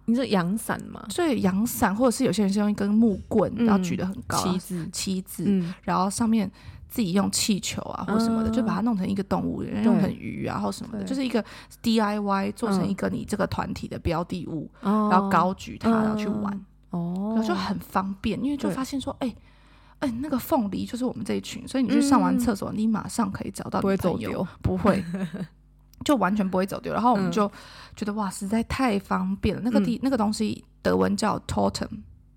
你说阳伞吗？所以阳伞，或者是有些人是用一根木棍，然后举得很高，旗子，旗子，然后上面自己用气球啊或什么的，就把它弄成一个动物，用成鱼啊或什么的，就是一个 DIY 做成一个你这个团体的标的物，然后高举它，然后去玩，哦，然后就很方便，因为就发现说，哎，哎，那个凤梨就是我们这一群，所以你去上完厕所，你马上可以找到你朋友，不会。就完全不会走丢，然后我们就觉得、嗯、哇，实在太方便了。那个地、嗯、那个东西德文叫 Totem，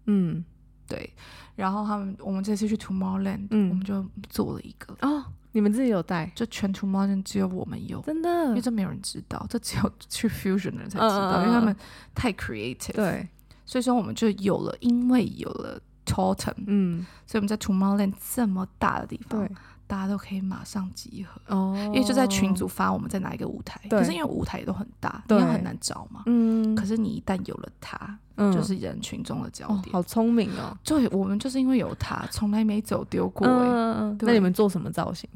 嗯，对。然后他们我们这次去 Tomorrowland，嗯，我们就做了一个。哦，你们自己有带？就全 Tomorrowland 只有我们有，真的，因为这没有人知道，这只有去 Fusion 的人才知道，嗯、因为他们太 creative，对。所以说我们就有了，因为有了 Totem，嗯，所以我们在 Tomorrowland 这么大的地方，对，大家都可以马上集合哦，因为就在群组发我们在哪一个舞台，可是因为舞台都很大，对，很难找嘛，嗯，可是你一旦有了它，就是人群中的焦点，好聪明哦，对，我们就是因为有它，从来没走丢过，嗯，那你们做什么造型？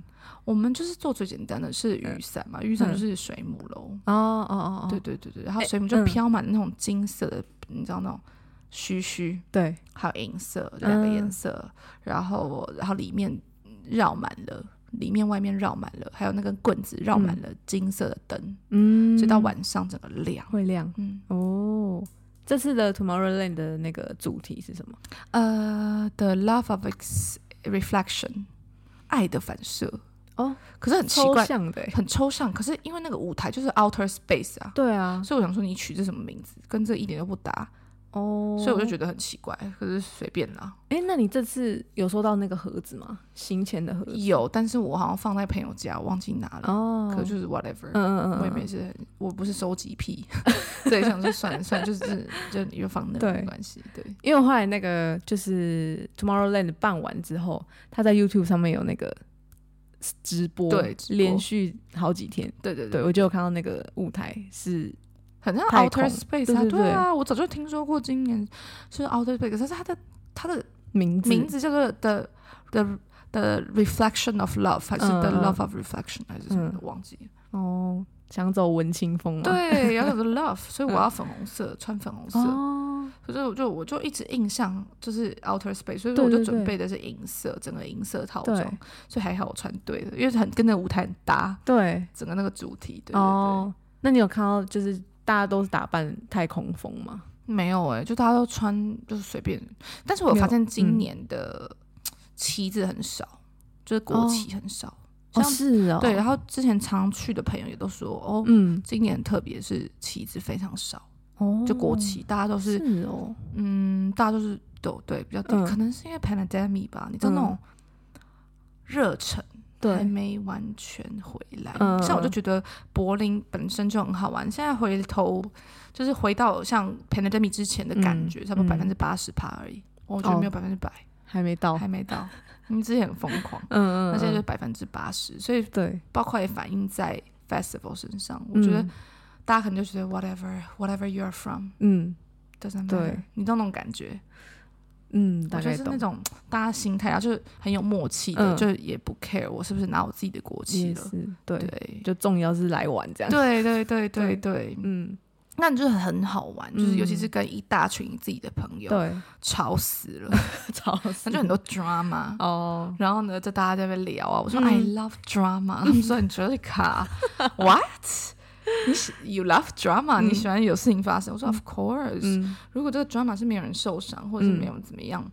我们就是做最简单的是雨伞嘛，雨伞就是水母喽，哦哦哦，对对对对，然后水母就飘满那种金色的，你知道那种。须须对，还有银色两个颜色，嗯、然后然后里面绕满了，里面外面绕满了，还有那根棍子绕满了金色的灯，嗯，所以到晚上整个亮。会亮，嗯。哦，这次的 Tomorrowland 的那个主题是什么？呃，The Love of Reflection，爱的反射。哦，可是很奇怪，很抽象，可是因为那个舞台就是 Outer Space 啊，对啊，所以我想说你取这什么名字，跟这一点都不搭。哦，所以我就觉得很奇怪，可是随便啦。哎、欸，那你这次有收到那个盒子吗？行前的盒子有，但是我好像放在朋友家，忘记拿了。哦，可就是 whatever，嗯嗯嗯，我也没事，我不是收集癖，对，想说算了算了，就是就你就放那没关系。对，因为后来那个就是 Tomorrowland 办完之后，他在 YouTube 上面有那个直播，对，连续好几天。对对对，对，我就有看到那个舞台是。很像 Outer Space 啊，对啊，我早就听说过今年是 Outer Space，可是它的它的名字名字叫做 The The The Reflection of Love，还是 The Love of Reflection，还是什么的，忘记了。哦，想走文青风吗？对，要走 Love，所以 我要粉红色，穿粉红色。所以我就我就一直印象就是 Outer Space，所以我就准备的是银色，整个银色套装，所以还好我穿对了，因为很跟那个舞台很搭。对，整个那个主题。对对对。那你有看到就是？大家都是打扮太空风吗？没有哎、欸，就大家都穿就是随便。但是我发现今年的旗子很少，嗯、就是国旗很少。哦，像是哦。对，然后之前常去的朋友也都说，哦，嗯，今年特别是旗子非常少。哦，就国旗大家都是，是哦，嗯，大家都是都对比较低，嗯、可能是因为 pandemic 吧，你知道那种热忱。对，还没完全回来，嗯、像我就觉得柏林本身就很好玩。现在回头就是回到像 pandemic 之前的感觉，嗯、差不多百分之八十趴而已。嗯、我觉得没有百分之百，还没到，还没到。因为之前很疯狂，嗯嗯，那现在就百分之八十，所以对，包括也反映在 festival 身上。我觉得大家可能就觉得 whatever whatever you are from，嗯，doesn't matter，对，你知道那种感觉。嗯，大概是那种大家心态啊，就是很有默契的，就也不 care 我是不是拿我自己的国旗了，对，就重要是来玩这样。对对对 对对，嗯，那你就很好玩，就是尤其是跟一大群自己的朋友，对，吵死了，吵死，那就很多 drama 哦。然后呢，就大家在那边聊啊，我说 I love drama，他们说你觉得卡 what？你喜 you love drama，你喜欢有事情发生。我说 Of course，如果这个 drama 是没有人受伤，或者是没有怎么样，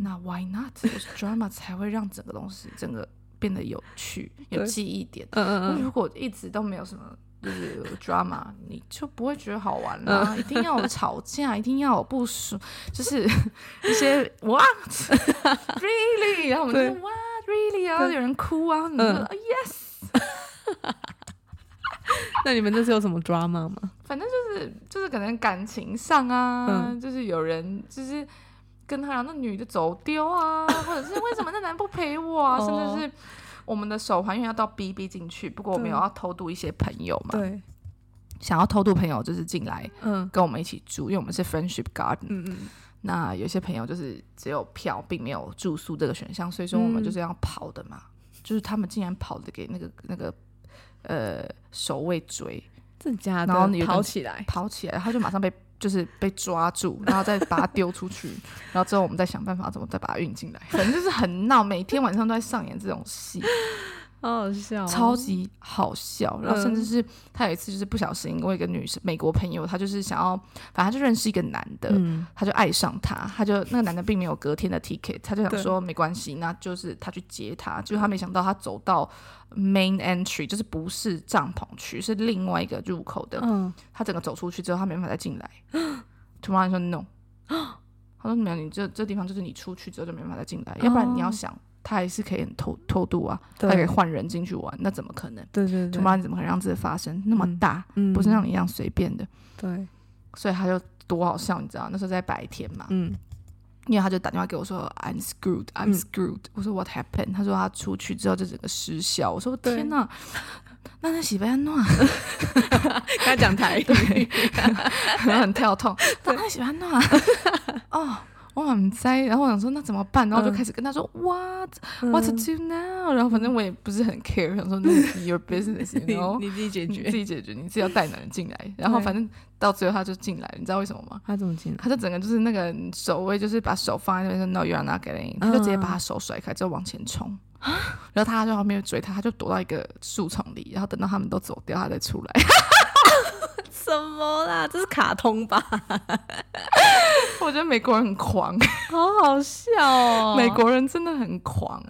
那 Why not？就是 drama 才会让整个东西整个变得有趣、有记忆点。嗯嗯嗯。如果一直都没有什么就是 drama，你就不会觉得好玩啦。一定要有吵架，一定要有不爽，就是 一些 What really？然后我们就说 What really？然后有人哭啊，你说 Yes。那你们这是有什么 drama 吗？反正就是就是可能感情上啊，嗯、就是有人就是跟他讲那女的走丢啊，或者是为什么那男不陪我啊，甚至是我们的手环因为要到 BB 进去，不过我们有要偷渡一些朋友嘛，对，想要偷渡朋友就是进来，嗯，跟我们一起住，因为我们是 friendship garden，嗯嗯，那有些朋友就是只有票，并没有住宿这个选项，所以说我们就是要跑的嘛，嗯、就是他们竟然跑的给那个那个。呃，守卫追，真的假的？然后你跑起来，跑起来，他就马上被就是被抓住，然后再把它丢出去，然后之后我们再想办法怎么再把它运进来，反正就是很闹，每天晚上都在上演这种戏。好好笑，超级好笑。然后甚至是他有一次就是不小心，我一个女生美国朋友，她就是想要，反正他就认识一个男的，他就爱上他，他就那个男的并没有隔天的 ticket，他就想说没关系，那就是他去接他，就他没想到他走到 main entry，就是不是帐篷区，是另外一个入口的，他整个走出去之后，他没办法再进来。突然说 no，他说没有，你这这地方就是你出去之后就没办法再进来，要不然你要想。他还是可以很偷偷渡啊，他可以换人进去玩，那怎么可能？对对对，你怎么可能让这个发生？那么大，嗯不是像你一样随便的。对，所以他就多好笑，你知道？那时候在白天嘛，嗯，因为他就打电话给我说 I'm screwed, I'm screwed。嗯、我说 What happened？他说他出去之后就整个失效。我说天哪，那那洗白安诺，跟他讲台语，然后很跳痛。那那洗白安诺，哦。我很栽，然后我想说那怎么办？然后就开始跟他说、嗯、What What to do now？、嗯、然后反正我也不是很 care，想说那是 your business，然后你自己解决，你自己解决，你自己要带男人进来。然后反正到最后他就进来，你知道为什么吗？他怎么进来？他就整个就是那个守卫，就是把手放在那边说 No you're not getting，、嗯、他就直接把他手甩开，就往前冲。然后他在后面追他，他就躲到一个树丛里，然后等到他们都走掉，他再出来。什么啦？这是卡通吧？我觉得美国人很狂，好好笑哦！美国人真的很狂，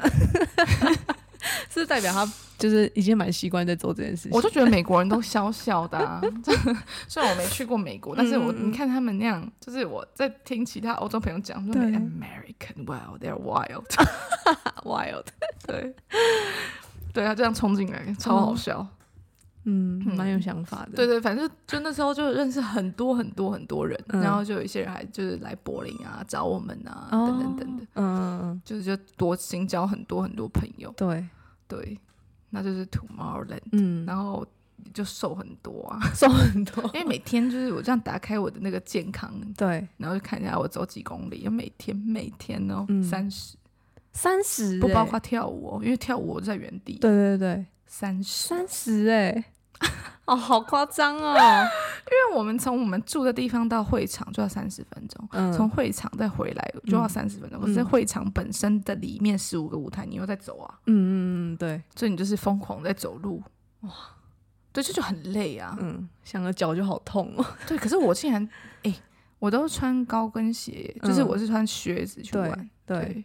是代表他就是已经蛮习惯在做这件事情。我就觉得美国人都笑笑的啊，虽然我没去过美国，但是我你看他们那样，就是我在听其他欧洲朋友讲说，American wild, they're wild, wild，对，对他这样冲进来，超好笑。嗯，蛮有想法的。对对，反正就那时候就认识很多很多很多人，嗯、然后就有一些人还就是来柏林啊找我们啊，哦、等等等等。嗯，就是就多新交很多很多朋友。对对，那就是 Tomorrowland。嗯，然后就瘦很多啊，瘦很多。因为每天就是我这样打开我的那个健康，对，然后就看一下我走几公里，每天每天哦，三十三十，不包括跳舞哦，因为跳舞我在原地。对对对，三十三十哎。哦，好夸张哦！因为我们从我们住的地方到会场就要三十分钟，从、嗯、会场再回来就要三十分钟。嗯、可是会场本身的里面十五个舞台，你又在走啊。嗯嗯嗯，对，所以你就是疯狂在走路。哇，对，这就很累啊。嗯，想着脚就好痛哦。对，可是我竟然，哎、欸，我都穿高跟鞋，就是我是穿靴子去玩，对，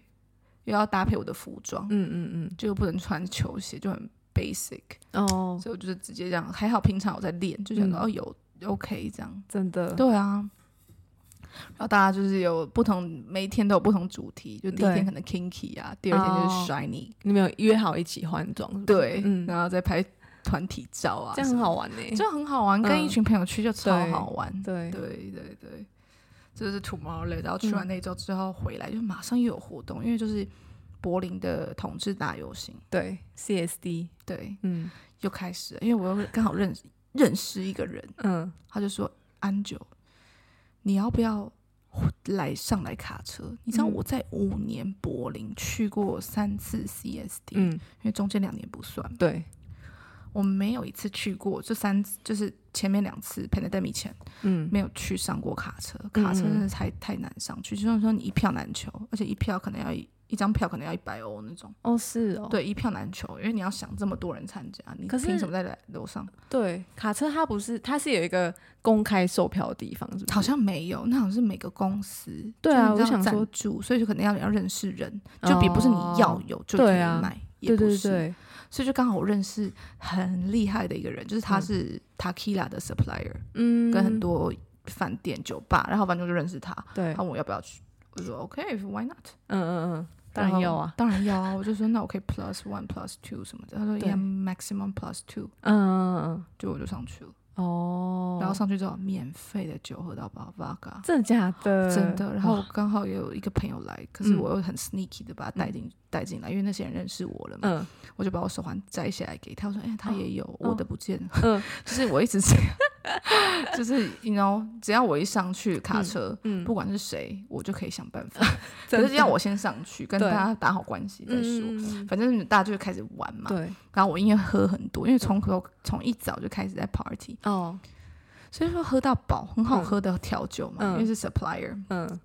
又要搭配我的服装。嗯嗯嗯，就不能穿球鞋，就很。Basic 哦，所以我就是直接这样，还好平常我在练，就觉得哦有 OK 这样，真的对啊。然后大家就是有不同，每一天都有不同主题，就第一天可能 kinky 啊，第二天就是 shiny。你们有约好一起换装？对，然后再拍团体照啊，这样很好玩呢，就很好玩，跟一群朋友去就超好玩。对对对对，这是 Tomorrowland，然后去完那一周之后回来就马上又有活动，因为就是。柏林的同志大游行，对 CSD，对，嗯，又开始了，因为我又刚好认识认识一个人，嗯，他就说安九，你要不要来上来卡车？你知道我在五年柏林去过三次 CSD，嗯，因为中间两年不算，对，我没有一次去过，这三次就是前面两次 pandemic 前，嗯，没有去上过卡车，卡车真的太太难上去，就是说你一票难求，而且一票可能要一。张票可能要一百欧那种哦，是哦，对，一票难求，因为你要想这么多人参加，你凭什么在楼上？对，卡车它不是，它是有一个公开售票的地方，是不是？好像没有，那好像是每个公司对啊，我想说住，所以就可能要要认识人，就比不是你要有就可以买，也不是，所以就刚好我认识很厉害的一个人，就是他是 Tequila 的 supplier，嗯，跟很多饭店酒吧，然后反正就认识他，对，他问我要不要去，我说 OK，Why not？嗯嗯嗯。当然要啊，当然要啊！我就说那我可以 plus one plus two 什么的。他说 yeah maximum plus two。嗯嗯嗯，就我就上去了。哦。然后上去之后，免费的酒喝到饱，Vodka。真的假的？真的。然后刚好也有一个朋友来，可是我又很 sneaky 的把他带进带进来，因为那些人认识我了嘛。嗯。我就把我手环摘下来给他，我说：“哎，他也有，我的不见了。”嗯。就是我一直这样。就是，you know，只要我一上去卡车，嗯，不管是谁，我就可以想办法。可是只要我先上去，跟大家打好关系再说。反正大家就开始玩嘛。对。然后我因为喝很多，因为从头从一早就开始在 party。哦。所以说喝到饱，很好喝的调酒嘛，因为是 supplier。嗯。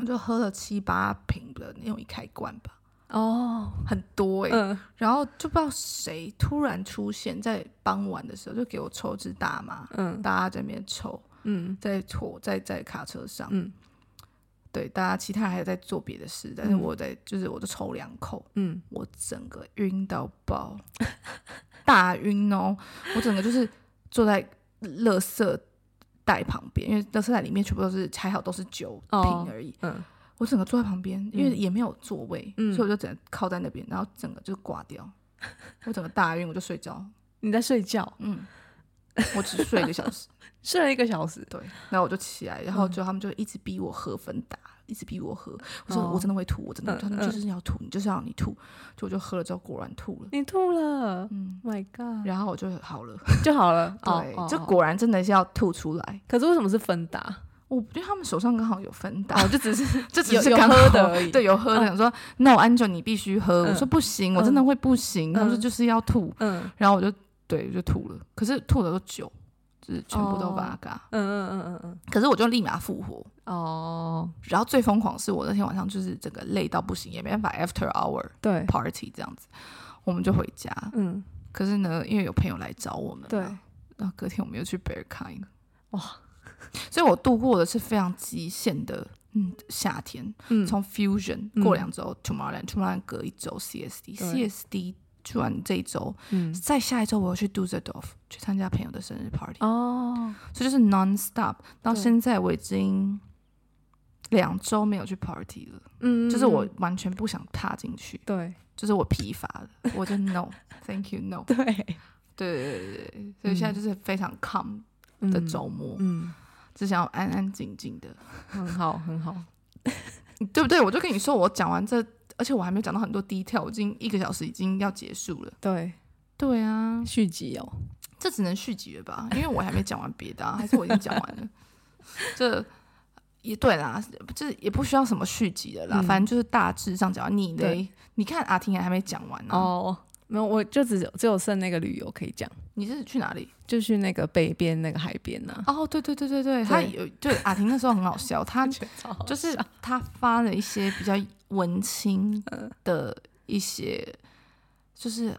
我就喝了七八瓶的那种一开罐吧。哦，很多哎、欸，嗯、然后就不知道谁突然出现在傍晚的时候，就给我抽支大麻，嗯，大家在那边抽，嗯，在坐在在卡车上，嗯，对，大家其他人还有在做别的事，但是我在就是我就抽两口，嗯，我整个晕到爆，大晕哦，我整个就是坐在垃圾袋旁边，因为垃圾袋里面全部都是还好都是酒瓶而已，哦、嗯。我整个坐在旁边，因为也没有座位，嗯、所以我就整个靠在那边，然后整个就挂掉。我整个大晕，我就睡觉。你在睡觉？嗯，我只睡一个小时，睡了一个小时。对，然后我就起来，然后就他们就一直逼我喝芬达，一直逼我喝。我说我真的会吐，我真的，他们就是要吐，你就是要你吐。就我就喝了之后，果然吐了。你吐了？嗯，My God！然后我就好了，就好了。对，就果然真的是要吐出来。可是为什么是芬达？我觉得他们手上刚好有芬达，就只是 就只是刚喝的而已。对，有喝的，想说 No，Angel 你必须喝。我说不行，我真的会不行。他说就是要吐。嗯，然后我就对，就吐了。可是吐的都酒。就是全部都八嘎，嗯嗯嗯嗯嗯，可是我就立马复活哦。然后最疯狂是我那天晚上就是整个累到不行，也没办法 after hour 对 party 这样子，我们就回家。嗯，可是呢，因为有朋友来找我们，对，然后隔天我们又去 Berghain 哇，所以我度过的是非常极限的嗯夏天。嗯，从 Fusion 过两周 Tomorrowland，Tomorrowland 隔一周 CSD，CSD。去完这一周，嗯，再下一周我要去 Dusseldorf 去参加朋友的生日 party 哦，所以就是 non stop 到现在我已经两周没有去 party 了，嗯，就是我完全不想踏进去，对，就是我疲乏了，我就 no thank you no，对，对对对对，所以现在就是非常 calm 的周末，嗯，只想要安安静静的，很好很好，对不对？我就跟你说，我讲完这。而且我还没有讲到很多 detail，我已经一个小时已经要结束了。对，对啊，续集哦，这只能续集了吧？因为我还没讲完别的，啊，还是我已经讲完了？这也对啦，这也不需要什么续集的啦，嗯、反正就是大致上讲完。你的？你看阿婷还没讲完呢，啊。哦，没有，我就只只有剩那个旅游可以讲。你是去哪里？就去那个北边那个海边呢，啊？哦，对对对对对，他有就阿婷那时候很好笑，他就是他发了一些比较。文青的一些，就是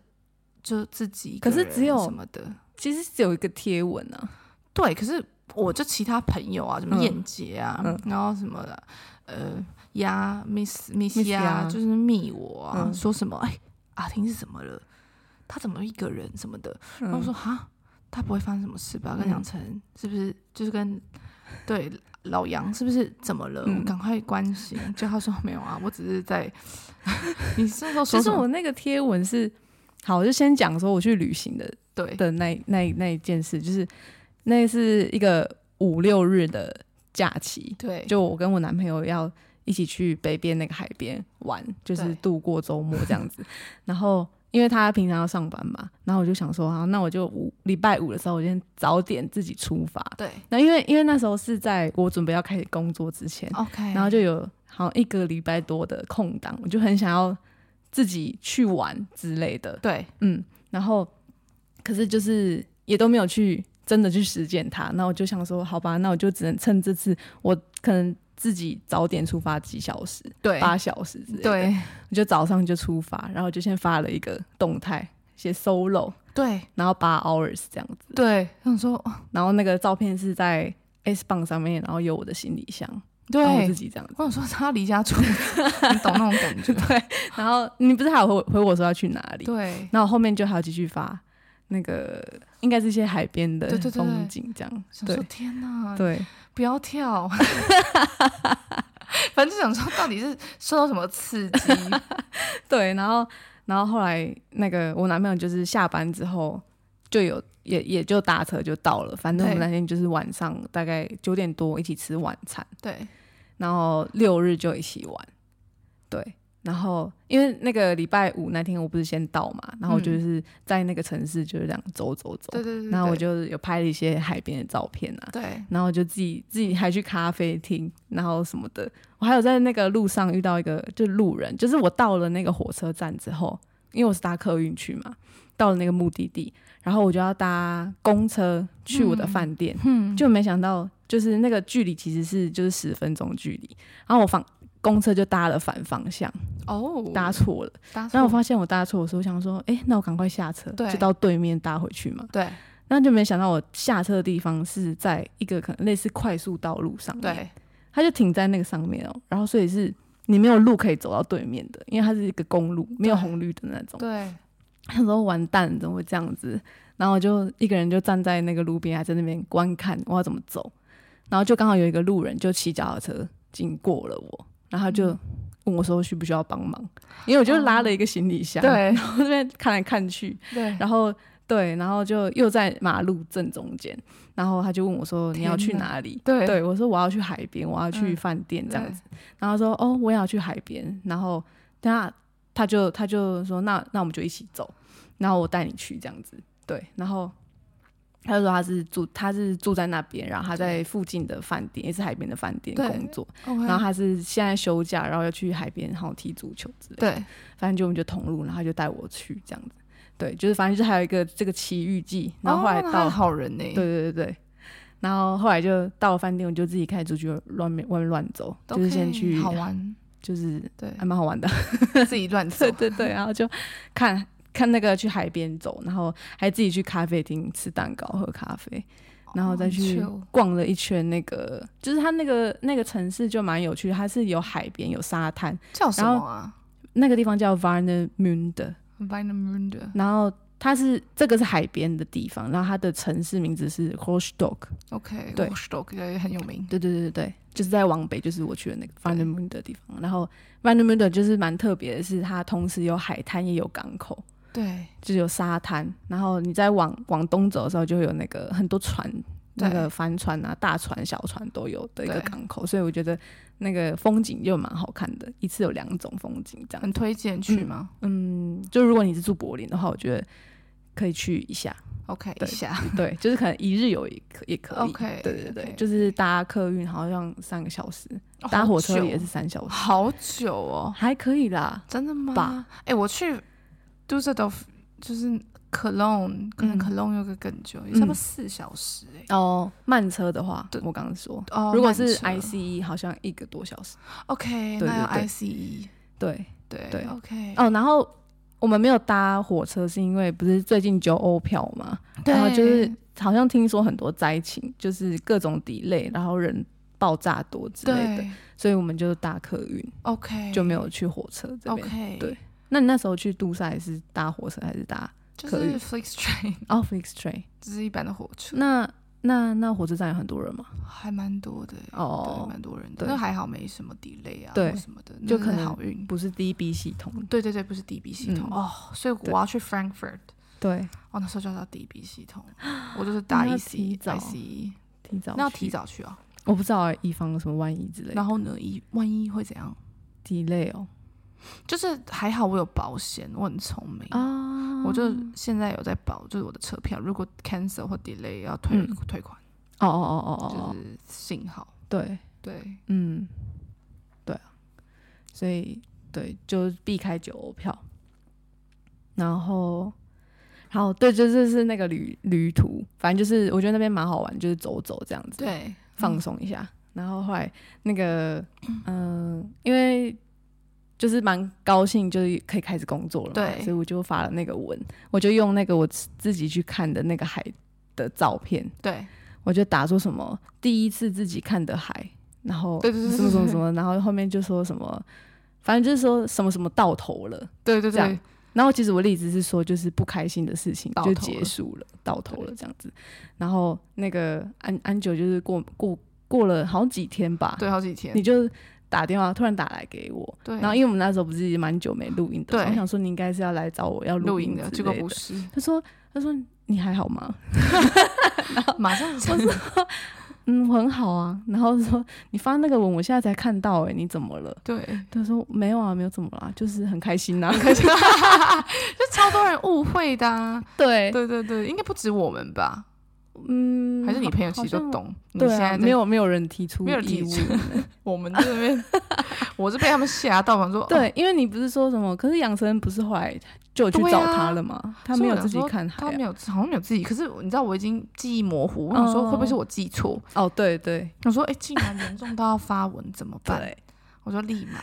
就自己，可是只有什么的，其实只有一个贴文啊。对，可是我就其他朋友啊，什么燕姐啊，然后什么的，呃，呀，Miss Miss 呀，就是密我啊，说什么哎，阿婷是怎么了？他怎么一个人什么的？然后我说哈，他不会发生什么事吧？跟杨晨是不是就是跟对？老杨是不是怎么了？赶快关心。就他说没有啊，我只是在。你是说，其实我那个贴文是好，我就先讲说我去旅行的，对的那那那一件事，就是那是一个五六日的假期，对，就我跟我男朋友要一起去北边那个海边玩，就是度过周末这样子，然后。因为他平常要上班嘛，然后我就想说，好，那我就五礼拜五的时候，我先早点自己出发。对。那因为因为那时候是在我准备要开始工作之前，OK。然后就有好像一个礼拜多的空档，我就很想要自己去玩之类的。对，嗯。然后，可是就是也都没有去真的去实践它。那我就想说，好吧，那我就只能趁这次我可能。自己早点出发几小时，对，八小时之类的，对，我就早上就出发，然后就先发了一个动态，写 solo，对，然后八 hours 这样子，对，想说，然后那个照片是在 S 棒上面，然后有我的行李箱，对，我自己这样子，我想说他离家出，你懂那种感觉，对，然后你不是还有回回我说要去哪里，对，然后后面就还要继续发那个，应该是一些海边的风景这样，对，天哪，对。不要跳，反正就想说到底是受到什么刺激，对，然后然后后来那个我男朋友就是下班之后就有也也就搭车就到了，反正我们那天就是晚上大概九点多一起吃晚餐，对，然后六日就一起玩，对。然后，因为那个礼拜五那天我不是先到嘛，然后就是在那个城市就是这样走走走，对对对。然后我就有拍了一些海边的照片啊，对。然后就自己自己还去咖啡厅，然后什么的。我还有在那个路上遇到一个就路人，就是我到了那个火车站之后，因为我是搭客运去嘛，到了那个目的地，然后我就要搭公车去我的饭店，嗯，就没想到就是那个距离其实是就是十分钟距离，然后我放。公车就搭了反方向哦，搭错了。然后我发现我搭错的时候，我想说，哎、欸，那我赶快下车，对就到对面搭回去嘛。对，那就没想到我下车的地方是在一个可能类似快速道路上面，对，他就停在那个上面哦。然后所以是你没有路可以走到对面的，因为它是一个公路，没有红绿的那种。对，他说完蛋，怎么会这样子？然后我就一个人就站在那个路边，还在那边观看我要怎么走。然后就刚好有一个路人就骑脚踏车经过了我。然后就问我说需不需要帮忙，因为我就拉了一个行李箱，对，然后这边看来看去，对，然后对，然后就又在马路正中间，然后他就问我说：“你要去哪里？”对，对我说：“我要去海边，我要去饭店这样子。嗯”然后说：“哦，我也要去海边。”然后他他就他就说：“那那我们就一起走，然后我带你去这样子。”对，然后他就说他是住他是住在那边，然后他在附近的饭店，也是海边的饭店工作。然后他是现在休假，然后要去海边，然后踢足球之类的。对，反正就我们就同路，然后他就带我去这样子。对，就是反正就是还有一个这个奇遇记，然后后来到、哦、好人呢，对对对对，然后后来就到了饭店，我就自己开始出去乱面外面乱走，就是先去好玩，就是对，还蛮好玩的，自己乱 走，对对对，然后就看看那个去海边走，然后还自己去咖啡厅吃蛋糕喝咖啡，然后再去逛了一圈那个，就是它那个那个城市就蛮有趣，它是有海边有沙滩，叫什么啊？那个地方叫 Warnemünde。然后它是这个是海边的地方，然后它的城市名字是 Rostock。OK，对很有名。对对对对对，就是在往北，就是我去的那个 Varnemünde 的地方。然后 Varnemünde 就是蛮特别的是，它同时有海滩也有港口。对，就是有沙滩。然后你再往往东走的时候，就会有那个很多船。那个帆船啊，大船、小船都有的一个港口，所以我觉得那个风景就蛮好看的。一次有两种风景，这样很推荐去吗？嗯？嗯，就如果你是住柏林的话，我觉得可以去一下。OK，一下，对，就是可能一日游也可也可以。OK，对对对，okay. 就是搭客运好像三个小时，搭火车也是三小时，好久哦，还可以啦，真的吗？哎、欸，我去杜塞道夫就是。科隆可能科隆有个更久，差不多四小时哎、欸。哦，慢车的话，对我刚刚说，哦，如果是 ICE 好像一个多小时。OK，对对对，那要 ICE。对对对，OK。哦，然后我们没有搭火车，是因为不是最近九欧票嘛？然后就是好像听说很多灾情，就是各种 delay，然后人爆炸多之类的，所以我们就搭客运。OK，就没有去火车这边。OK，对。那你那时候去杜塞是搭火车还是搭？就是 Flixtrain 哦，Flixtrain 只 是一般的火车。那那那火车站有很多人吗？还蛮多的哦，蛮多人的。那还好没什么 delay 啊，对什么的，就可能好运，不是 DB 系统。对对对，不是 DB 系统哦。所以我要去 Frankfurt，对，哦，那时候就要 DB 系统，我就是搭 EC，ICE，提早，那要提早去啊？我不知道，以防什么万一之类的。然后呢，一万一会怎样？delay 哦。就是还好我有保险，我很聪明啊！我就现在有在保，就是我的车票如果 cancel 或 delay 要退、嗯、退款。哦哦哦哦哦，就是幸好。对对，嗯，对啊，所以对，就避开九欧票。然后，然后对，就是是那个旅旅途，反正就是我觉得那边蛮好玩，就是走走这样子，对，放松一下。嗯、然后后来那个，嗯、呃，因为。就是蛮高兴，就是可以开始工作了嘛，对，所以我就发了那个文，我就用那个我自己去看的那个海的照片，对，我就打说什么第一次自己看的海，然后什么什么什么，然后后面就说什么，反正就是说什么什么到头了，对对对，然后其实我的意思是说，就是不开心的事情就结束了，到头了这样子，然后那个安安九就是过过过了好几天吧，对，好几天，你就。打电话突然打来给我，对，然后因为我们那时候不是蛮久没录音的，对，我想说你应该是要来找我要录音的，结果不是。他说他说你还好吗？然 后马上说嗯，很好啊。然后说你发那个文，我现在才看到，哎，你怎么了？对，他说没有啊，没有怎么啦，就是很开心呐，很开心，就超多人误会的，对，对对对，应该不止我们吧。嗯，还是你朋友其实都懂。对啊，没有没有人提出，没有提出。我们这边，我是被他们吓到，想说对，因为你不是说什么？可是杨丞琳不是后来就去找他了吗？他没有自己看，他没有，好像没有自己。可是你知道，我已经记忆模糊，我想说会不会是我记错？哦，对对，我说哎，竟然严重到要发文怎么办？我说立马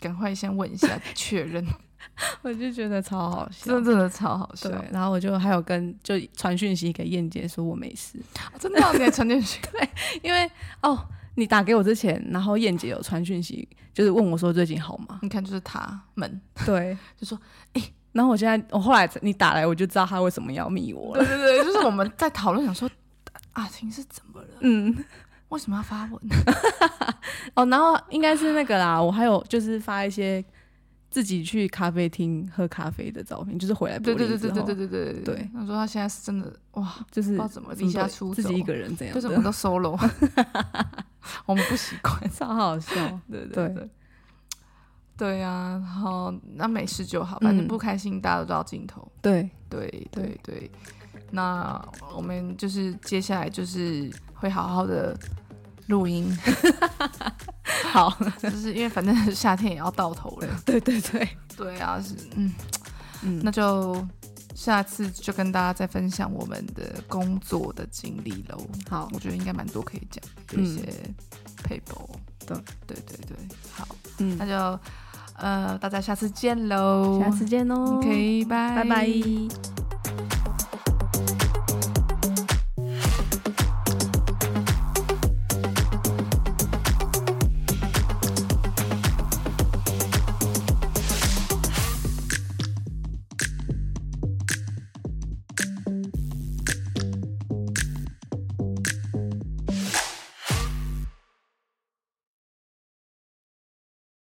赶快先问一下确认。我就觉得超好笑，真的真的超好笑。对，然后我就还有跟就传讯息给燕姐说我没事，真的给传讯息。对，因为哦，你打给我之前，然后燕姐有传讯息，就是问我说最近好吗？你看，就是他们，对，就说哎，然后我现在我后来你打来，我就知道他为什么要密我了。对对对，就是我们在讨论，想说阿婷是怎么了？嗯，为什么要发文？哦，然后应该是那个啦，我还有就是发一些。自己去咖啡厅喝咖啡的照片，就是回来对对对对对对对对对。他说他现在是真的哇，就是不知道怎么离家出走，自己一个人这样，就什么都 solo，我们不习惯，超好笑。对对对，对。呀，然后那没事就好，反正不开心大家都照镜头。对。对对。对，那我们就是接下来就是会好好的录音。好，就是因为反正夏天也要到头了。对对对，对啊，是嗯。嗯，那就下次就跟大家再分享我们的工作的经历喽。好，我觉得应该蛮多可以讲，有一些 paper。对。对对对，好，嗯，那就呃，大家下次见喽，下次见喽，OK，拜拜拜。